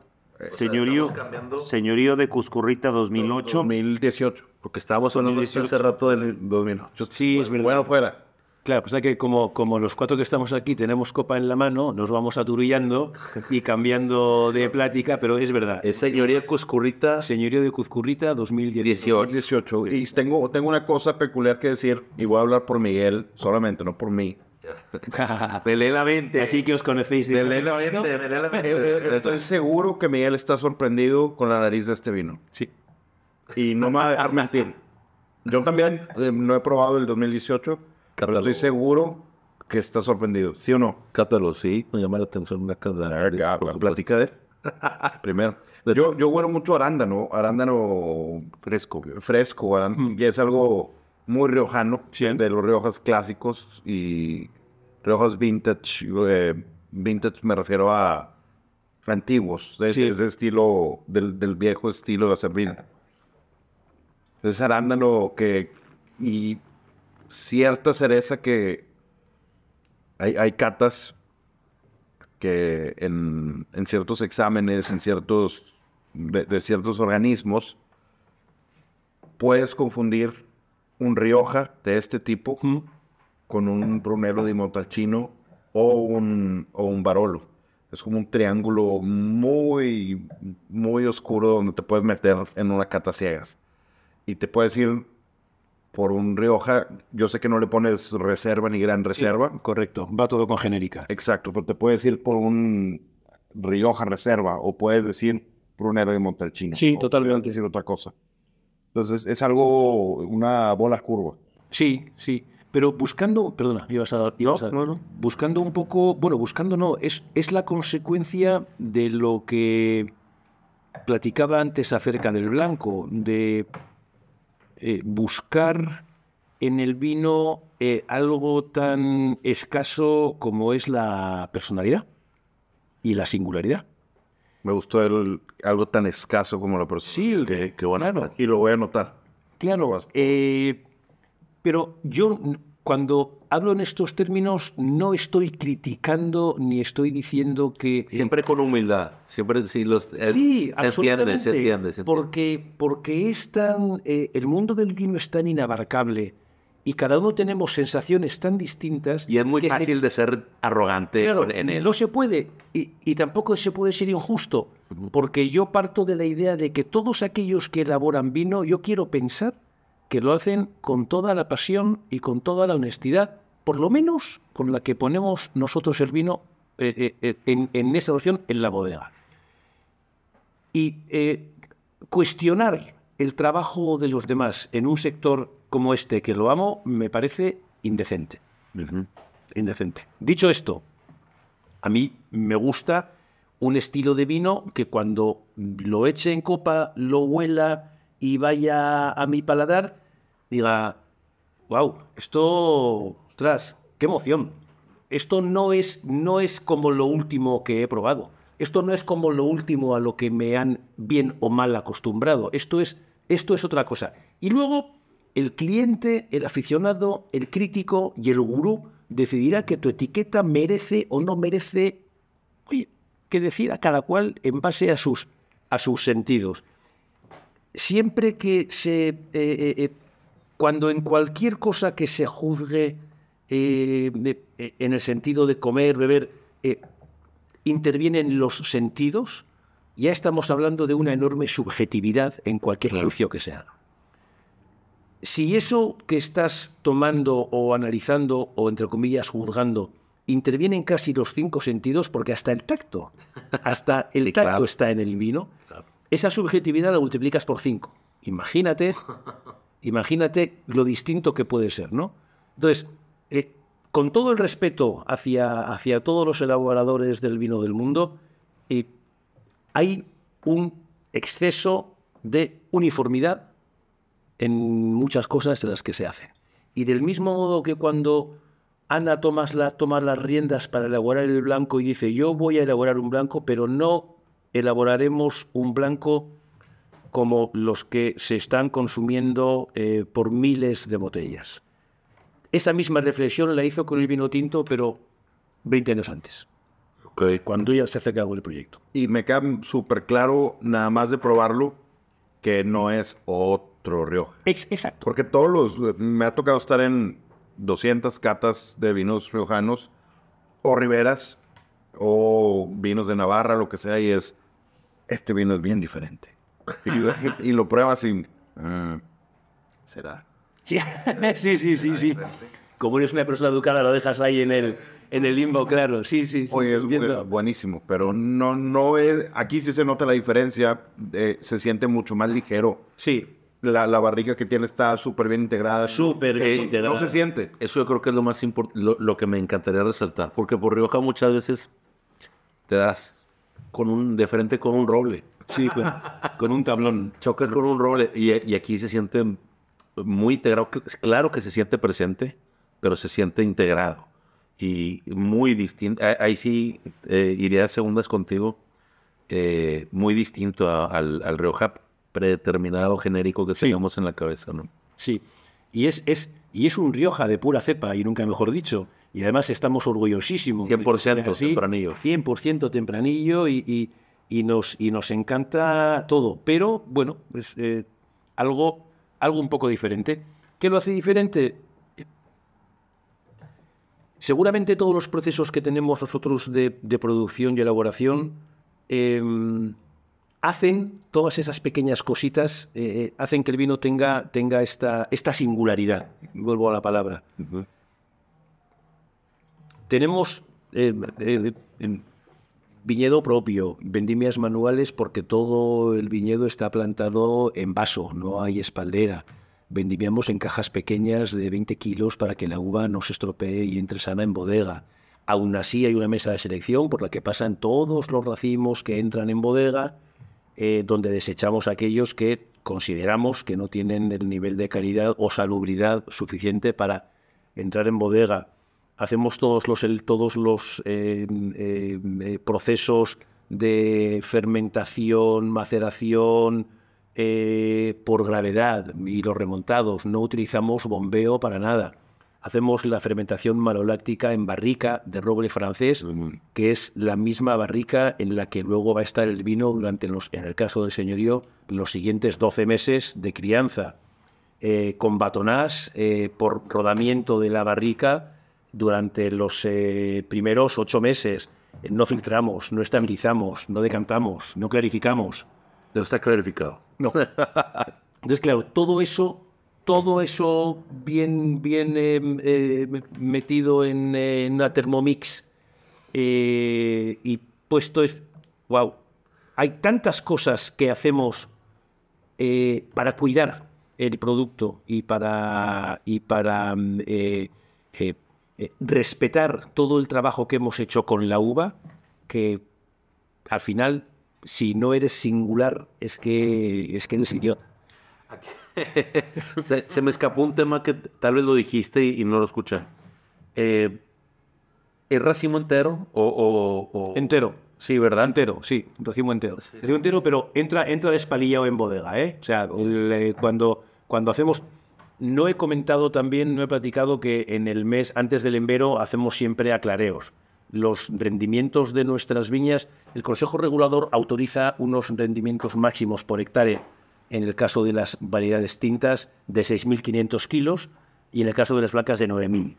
Señorío, estamos cambiando. señorío de Cuscurrita 2008. 2018. Porque estábamos hablando hace rato del 2008. Sí, es verdad. Bueno, fuera. Claro, pues que como, como los cuatro que estamos aquí tenemos copa en la mano, nos vamos aturillando y cambiando de plática, pero es verdad. Es señoría Cuscurrita Señorío de Cuzcurrita 2018. 18. 2018. Y tengo, tengo una cosa peculiar que decir, y voy a hablar por Miguel solamente, no por mí. Me lee la mente. Así que os conocéis de Me lee la mente, me lee la mente. Estoy seguro que Miguel está sorprendido con la nariz de este vino. Sí. Y no me va a dejar mentir. Yo también eh, no he probado el 2018, pero estoy seguro que está sorprendido. ¿Sí o no? Cátalo, sí. Me llama la atención una casa. Platica de él. Primero. Yo, yo huelo mucho arándano, arándano Fresco. fresco, arándano, y es algo muy riojano, Sí. de los riojas clásicos y riojas vintage. eh, vintage me refiero a antiguos, de Sí. ese estilo, del, del viejo estilo de hacer vino. Es arándano que, y cierta cereza que hay, hay catas que en, en ciertos exámenes, en ciertos, de, de ciertos organismos, puedes confundir un Rioja de este tipo con un Brunello di Montalcino o un, o un Barolo. Es como un triángulo muy, muy oscuro donde te puedes meter en una cata ciegas. Y te puedes ir por un Rioja. Yo sé que no le pones reserva ni gran reserva. Correcto, va todo con genérica. Exacto, pero te puedes ir por un Rioja Reserva o puedes decir Brunero de Montalcino. Sí, totalmente. puedes decir otra cosa. Entonces es algo, una bola curva. Sí, sí. Pero buscando, perdona, ibas a, ibas a- buscando un poco, bueno, buscando no, es, es la consecuencia de lo que platicaba antes acerca del blanco, de eh, buscar en el vino eh, algo tan escaso como es la personalidad y la singularidad. Me gustó el- algo tan escaso como la persona. Sí, Qué, qué buena claro. Y lo voy a anotar. Claro, eh, pero yo cuando hablo en estos términos no estoy criticando ni estoy diciendo que... Siempre con humildad. Siempre sí, los, eh, Sí, se entiende, se entiende, se entiende. Porque, porque es tan, eh, el mundo del vino es tan inabarcable y cada uno tenemos sensaciones tan distintas. Y es muy se- fácil de ser arrogante Claro, en él. no se puede. Y, y tampoco se puede ser injusto. Porque yo parto de la idea de que todos aquellos que elaboran vino, yo quiero pensar que lo hacen con toda la pasión y con toda la honestidad, por lo menos con la que ponemos nosotros el vino eh, eh, eh, en, en esa opción en la bodega. Y eh, cuestionar el trabajo de los demás en un sector como este, que lo amo, me parece indecente indecente. Dicho esto, a mí me gusta un estilo de vino que cuando lo eche en copa, lo huela y vaya a mi paladar, diga, wow, esto, ostras, qué emoción. Esto no es, no es como lo último que he probado. Esto no es como lo último a lo que me han bien o mal acostumbrado. Esto es, esto es otra cosa. Y luego el cliente, el aficionado, el crítico y el gurú decidirá que tu etiqueta merece o no merece, oye, que decida cada cual en base a sus, a sus sentidos. Siempre que se, eh, eh, eh, cuando en cualquier cosa que se juzgue eh, en el sentido de comer, beber, intervienen los sentidos, ya estamos hablando de una enorme subjetividad en cualquier juicio que sea. Si eso que estás tomando o analizando o entre comillas juzgando intervienen casi los cinco sentidos, porque hasta el tacto, hasta el Sí, tacto claro. está en el vino, esa subjetividad la multiplicas por cinco. Imagínate, imagínate lo distinto que puede ser, ¿no? Entonces, eh, con todo el respeto hacia, hacia todos los elaboradores del vino del mundo, eh, hay un exceso de uniformidad en muchas cosas de las que se hacen. Y del mismo modo que cuando Ana toma, la, toma las riendas para elaborar el blanco y dice, yo voy a elaborar un blanco, pero no elaboraremos un blanco como los que se están consumiendo eh, por miles de botellas. Esa misma reflexión la hizo con el vino tinto, pero 20 años antes, cuando ella se hace cargo del proyecto. Y me queda súper claro, nada más de probarlo, que no es otro Rioja. Ex- exacto. Porque todos los... Me ha tocado estar en 200 catas de vinos riojanos o riberas o vinos de Navarra, lo que sea, y es... Este vino es bien diferente. Y, y lo pruebas y... mm, ¿Será? Sí, sí, sí, sí. sí. Como eres una persona educada, lo dejas ahí en el, en el limbo, claro. Sí, sí, sí. Oye, es bu- buenísimo, pero no, no es... Aquí sí se nota la diferencia. eh, se siente mucho más ligero. Sí, La, la barriga que tiene está súper bien integrada. súper bien Eh, integrada. No se siente. Eso yo creo que es lo más importante, lo, lo que me encantaría resaltar, porque por Rioja muchas veces te das con un, de frente con un roble, Sí, pues, con un tablón. chocas con un roble y, y aquí se siente muy integrado. Claro que se siente presente, pero se siente integrado y muy distinto. ah, Ahí sí eh, iría a segundas contigo, eh, muy distinto a- al, al Rioja predeterminado genérico que Sí. teníamos en la cabeza, ¿no? Sí. Y es, es, y es un Rioja de pura cepa, y nunca mejor dicho. Y además estamos orgullosísimos. 100% Así, tempranillo. 100% tempranillo y, y- y nos, y nos encanta todo. Pero, bueno, es eh, algo, algo un poco diferente. ¿Qué lo hace diferente? Seguramente todos los procesos que tenemos nosotros de, de producción y elaboración em, hacen todas esas pequeñas cositas, eh, hacen que el vino tenga, tenga esta, esta singularidad. Vuelvo a la palabra. Tenemos eh, eh, viñedo propio, vendimias manuales porque todo el viñedo está plantado en vaso, no hay espaldera. Vendimiamos en cajas pequeñas de 20 kilos para que la uva no se estropee y entre sana en bodega. Aún así hay una mesa de selección por la que pasan todos los racimos que entran en bodega, eh, donde desechamos aquellos que consideramos que no tienen el nivel de calidad o salubridad suficiente para entrar en bodega. Hacemos todos los, el- todos los eh, eh, eh, procesos de fermentación, maceración eh, por gravedad y los remontados. No utilizamos bombeo para nada. Hacemos la fermentación maloláctica en barrica de roble francés, que es la misma barrica en la que luego va a estar el vino durante, los, en el caso del señorío, los siguientes 12 meses de crianza eh, con batonás eh, por rodamiento de la barrica durante los eh, primeros ocho meses. No filtramos, no estabilizamos, no decantamos, no clarificamos. Debe estar clarificado. No. Entonces, claro, todo eso, todo eso bien, bien eh, eh, metido en, eh, en una Thermomix eh, y puesto es, wow, hay tantas cosas que hacemos para cuidar el producto y para, y para respetar todo el trabajo que hemos hecho con la uva, que al final, si no eres singular, es que, es que eres idiota. se, se me escapó un tema que tal vez lo dijiste y, y no lo escuché. Eh, ¿Es racimo entero o, o- o- Entero. Sí, ¿verdad? Entero, sí, racimo entero. Racimo entero, pero entra, entra despalillado en bodega, ¿eh? O sea, el, eh, cuando, cuando hacemos... No he comentado también, no he platicado que en el mes antes del envero hacemos siempre aclareos. Los rendimientos de nuestras viñas, el Consejo Regulador autoriza unos rendimientos máximos por hectárea, en el caso de las variedades tintas, de 6.500 kilos y en el caso de las blancas de 9.000.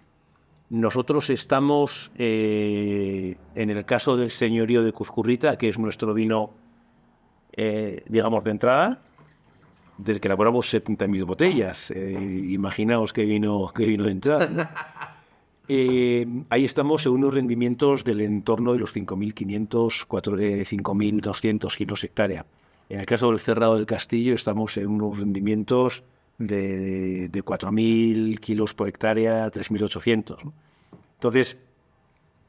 Nosotros estamos, eh, en el caso del señorío de Cuzcurrita, que es nuestro vino, eh, digamos, de entrada, del que elaboramos 70.000 botellas. Eh, imaginaos qué vino, qué vino de entrada. Ahí estamos en unos rendimientos del entorno de los 5.500, cuatro- eh, 5.200 kilos hectárea. En el caso del Cerrado del Castillo estamos en unos rendimientos de, de 4.000 kilos por hectárea, 3.800. ¿no? Entonces,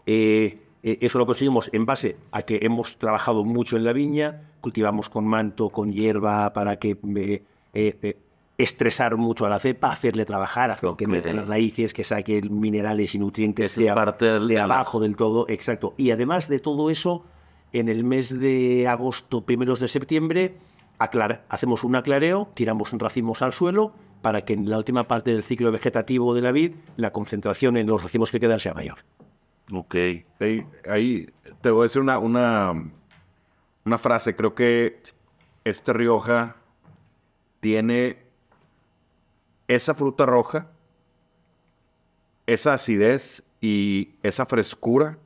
eh, eh, eso lo conseguimos en base a que hemos trabajado mucho en la viña, cultivamos con manto, con hierba, para que eh, estresar mucho a la cepa, hacerle trabajar, hacer que meta las raíces, que saque minerales y nutrientes de, parte de abajo del todo, exacto. Y además de todo eso, en el mes de agosto, primeros de septiembre, aclara- hacemos un aclareo, tiramos racimos al suelo para que en la última parte del ciclo vegetativo de la vid la concentración en los racimos que quedan sea mayor. Ok. Ahí, te voy a decir una, una frase. Creo que este Rioja tiene esa fruta roja, esa acidez y esa frescura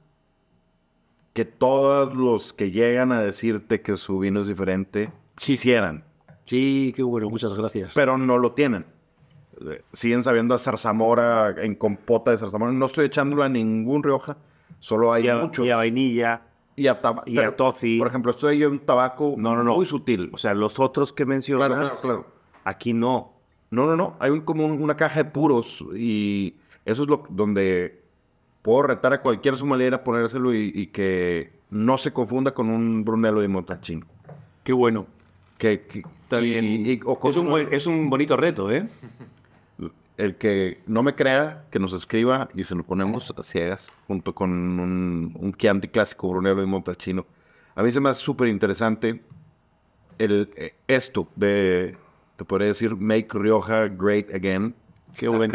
que todos los que llegan a decirte que su vino es diferente quisieran, Sí, qué bueno, muchas gracias. pero no lo tienen. Eh, Siguen sabiendo a zarzamora, en compota de zarzamora. No estoy echándolo a ningún Rioja, solo hay Y a, muchos. y a vainilla. Y a, y a toffee. Por ejemplo, estoy en un tabaco No, no, no. muy sutil. O sea, los otros que mencionas, claro, claro, claro. aquí no. No, no, no. Hay un, como un- una caja de puros y eso es lo donde puedo retar a cualquier sommelier a ponérselo y, y que no se confunda con un Brunello de Montachino. Qué bueno. Que, que- Está bien. y- y- o es, un, buen- es un bonito reto, ¿eh? el que no me crea, que nos escriba y se lo ponemos a ciegas junto con un, un Chianti clásico Brunello de Montachino. A mí se me hace súper interesante el, eh, esto de, te podría decir, Make Rioja Great Again. Qué bueno.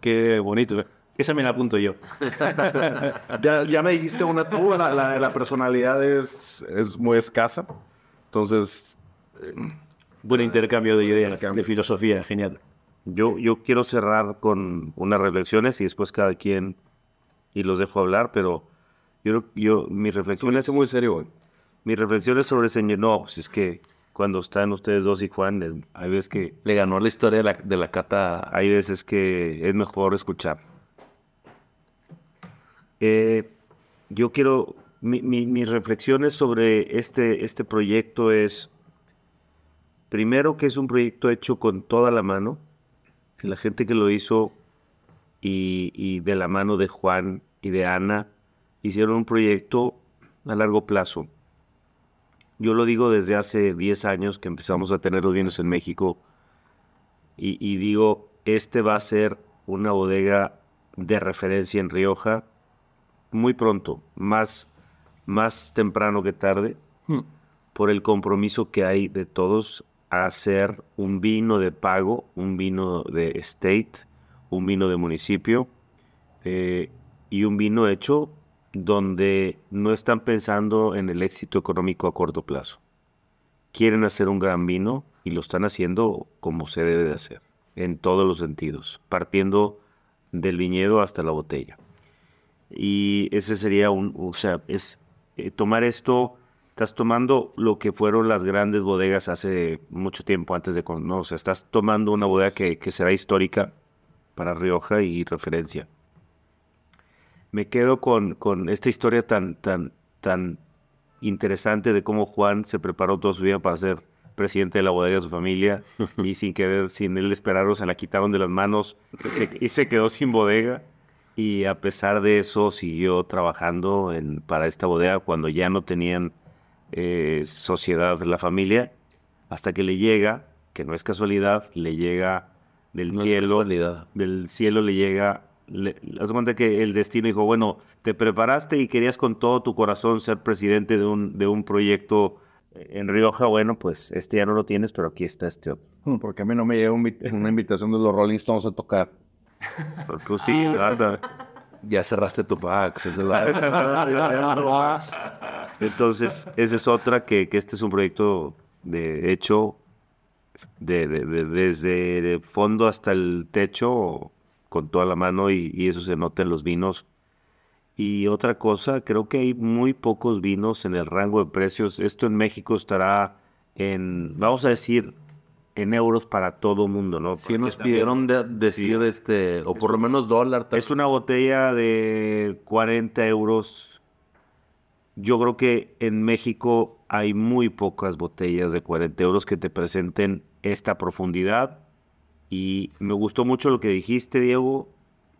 Qué bonito. Esa me la apunto yo. Ya, ya me dijiste una tú, la, la, la personalidad es, es muy escasa. Entonces, Buen intercambio de ideas, Intercambio. de filosofía, genial. Yo, yo quiero cerrar con unas reflexiones y después cada quien y los dejo hablar, pero yo, yo mis tú reflexiones, muy serio hoy. mis reflexiones sobre el señor, no, pues es que cuando están ustedes dos y Juan, es- hay veces que Le ganó la historia de la, de la cata. hay veces que es mejor escuchar. Eh, yo quiero, mi- mi- mis reflexiones sobre este, este proyecto es, primero que es un proyecto hecho con toda la mano, la gente que lo hizo y, y de la mano de Juan y de Ana, hicieron un proyecto a largo plazo. Yo lo digo desde hace 10 años que empezamos a tener los vinos en México y, y digo, este va a ser una bodega de referencia en Rioja muy pronto, más, más temprano que tarde, Hmm. por el compromiso que hay de todos a hacer un vino de pago, un vino de state, un vino de municipio eh, y un vino hecho donde no están pensando en el éxito económico a corto plazo. Quieren hacer un gran vino y lo están haciendo como se debe de hacer, en todos los sentidos, partiendo del viñedo hasta la botella. Y ese sería un, o sea, es eh, tomar esto, estás tomando lo que fueron las grandes bodegas hace mucho tiempo antes de, no, o sea, estás tomando una bodega que, que será histórica para Rioja y referencia. Me quedo con, con esta historia tan, tan, tan interesante de cómo Juan se preparó toda su vida para ser presidente de la bodega de su familia y sin querer, sin él esperarlo, se la quitaron de las manos y se quedó sin bodega. Y a pesar de eso, siguió trabajando en, para esta bodega cuando ya no tenían eh, sociedad la familia, hasta que le llega, que no es casualidad, le llega del No cielo, del cielo le llega, le, haz cuenta que el destino dijo, bueno, te preparaste y querías con todo tu corazón ser presidente de un, de un proyecto en Rioja, bueno, pues este ya no lo tienes, pero aquí está este otro. Porque a mí no me vi- una invitación de los Rolling Stones a tocar. Pero Tú sí, ¿verdad? Ya cerraste tu pack. esa es la- Entonces, esa es otra que, que este es un proyecto de hecho de, de- de- desde el fondo hasta el techo con toda la mano y, y eso se nota en los vinos. Y otra cosa, creo que hay muy pocos vinos en el rango de precios. Esto en México estará en, vamos a decir, en euros para todo mundo, ¿no? Sí nos pidieron de- decir, este, o por lo menos dólar. es una botella de 40 euros. Yo creo que en México hay muy pocas botellas de 40 euros que te presenten esta profundidad. Y me gustó mucho lo que dijiste, Diego.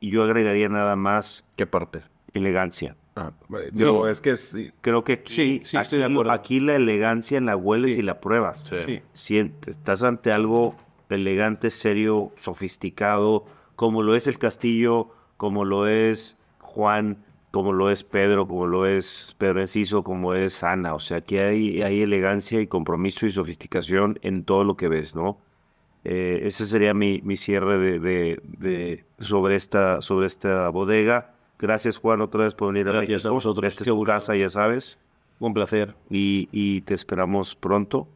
Y yo agregaría nada más ¿Qué parte? elegancia. Ah, digo, es que sí. Creo que aquí, Sí, sí, estoy de aquí- acuerdo. aquí la elegancia la hueles y la pruebas. Sí. Sí. Sientes, estás ante algo elegante, serio, sofisticado, como lo es el Castillo, como lo es Juan, como lo es Pedro, como lo es Pedro Enciso, como es Ana. O sea, aquí hay, hay elegancia y compromiso y sofisticación en todo lo que ves, ¿no? Eh, ese sería mi, mi cierre de, de- de- sobre, esta, sobre esta bodega. Gracias, Juan, otra vez por venir a Gracias a vosotros. Esta es tu casa, ya sabes. Un placer. Y, y te esperamos pronto.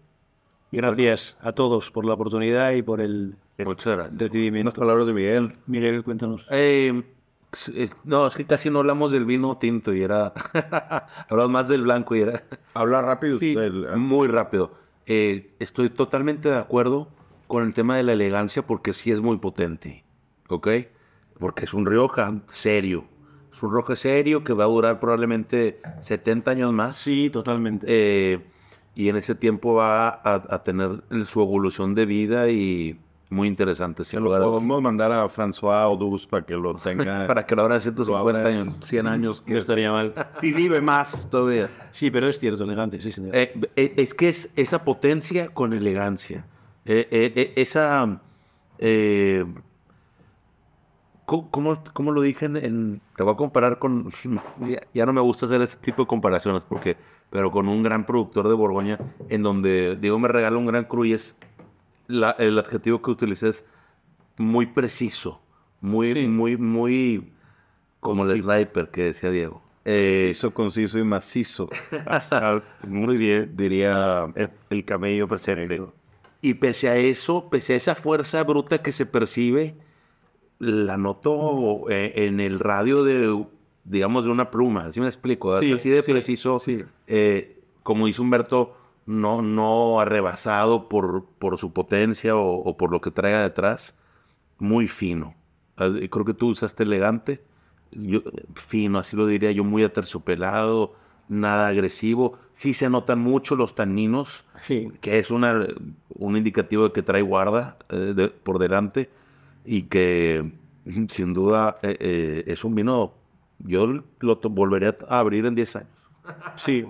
Gracias a todos por la oportunidad y por el Muchas gracias. Unas recibimiento. palabras de Miguel. Miguel, cuéntanos. Eh, eh, no, es que casi no hablamos del vino tinto y era. hablamos más del blanco y era. Habla rápido. Sí. del- Muy rápido. Eh, estoy totalmente de acuerdo con el tema de la elegancia porque sí es muy potente. ¿Ok? Porque es un Rioja serio. Es un Rioja serio que va a durar probablemente 70 años más. Sí, totalmente. Eh, y en ese tiempo va a, a tener su evolución de vida y muy interesante. Sin lugar a podemos mandar a François Odus para que lo tenga. Para que lo abra lo 150 abra en años. 100 años. no Que estaría mal. si vive más todavía. Sí, pero es cierto, elegante, sí, señor. Eh, eh, es que es esa potencia con elegancia. Eh, eh, eh, esa. Eh, ¿cómo, cómo, lo dije en, en- Te voy a comparar con. Ya, ya no me gusta hacer este tipo de comparaciones, porque. Pero con un gran productor de Borgoña, en donde Diego me regala un gran cru y es. la- el adjetivo que utilicé es muy preciso. Muy, Sí. muy, muy. Como el sniper que decía Diego. Eh, Hizo conciso y macizo. Ah, Muy bien. Diría. El, el camello presente. Y pese a eso, pese a esa fuerza bruta que se percibe, la noto eh, en el radio de, digamos, de una pluma. ¿Sí me explico? Sí, Así de sí, preciso. sí. eh, como dice Humberto, no, no arrebasado por, por su potencia o, o por lo que traiga detrás. Muy fino. Creo que tú usaste elegante. Yo, fino, así lo diría yo, muy aterciopelado, nada agresivo. Sí se notan mucho los taninos Sí. que es una, un indicativo de que trae guarda eh, de- por delante y que sin duda eh, eh, es un vino, yo lo volveré a abrir en 10 años. Sí.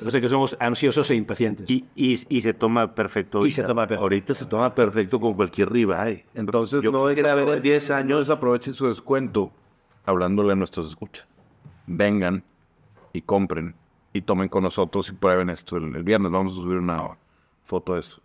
Lo sé que somos ansiosos e impacientes. Y, y, y se toma perfecto. Y se toma perfecto. Ahorita se toma perfecto con cualquier ribeye. Entonces, Yo no quisiera ver en 10 años. años aprovechen su descuento hablándole a nuestros escuchas. Vengan y compren y tomen con nosotros y prueben esto el, el viernes. Vamos a subir una foto de eso.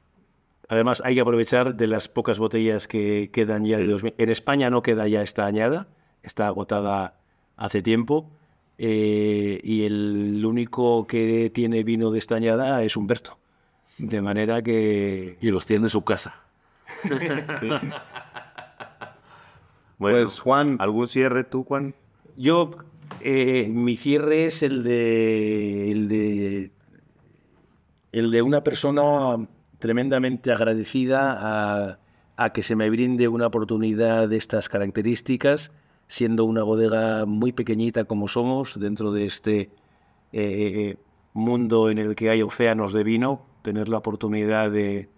Además, hay que aprovechar de las pocas botellas que quedan ya. de 2000. En España no queda ya esta añada, está agotada hace tiempo. eh, y el único que tiene vino de esta añada es Humberto. De manera que. Y los tiene en su casa. Bueno, Pues, Juan, ¿algún cierre tú, Juan? Yo, eh, mi cierre es el de, el de, el de una persona tremendamente agradecida a, que se me brinde una oportunidad de estas características, siendo una bodega muy pequeñita como somos dentro de este eh, mundo en el que hay océanos de vino, tener la oportunidad de,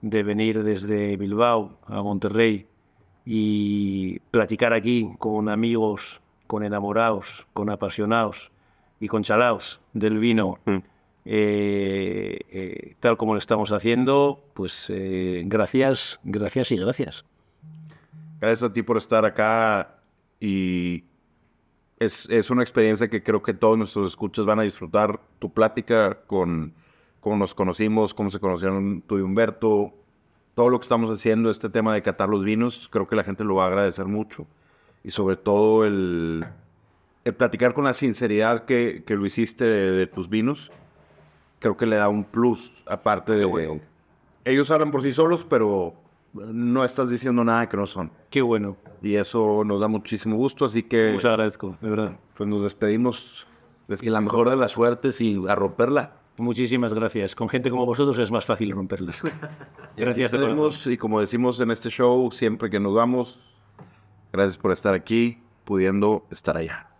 de venir desde Bilbao a Monterrey y platicar aquí con amigos, con enamorados, con apasionados y con chalaos del vino, Mm. Eh, eh, tal como lo estamos haciendo, pues eh, gracias, gracias y gracias. gracias a ti por estar acá y es, es una experiencia que creo que todos nuestros escuchas van a disfrutar. Tu plática con cómo nos conocimos, cómo se conocieron tú y Humberto, todo lo que estamos haciendo, este tema de catar los vinos, creo que la gente lo va a agradecer mucho. Y sobre todo el, el platicar con la sinceridad que, que lo hiciste de, de tus vinos, creo que le da un plus, aparte de... ellos hablan por sí solos, pero no estás diciendo nada que no son. Qué bueno, Y eso nos da muchísimo gusto, así que os agradezco, de verdad. pues nos despedimos. Y la mejor de las suertes y a romperla. Muchísimas gracias. Con gente como vosotros es más fácil romperlas. Gracias de corazón. Y como decimos en este show, siempre que nos vamos, gracias por estar aquí, pudiendo estar allá.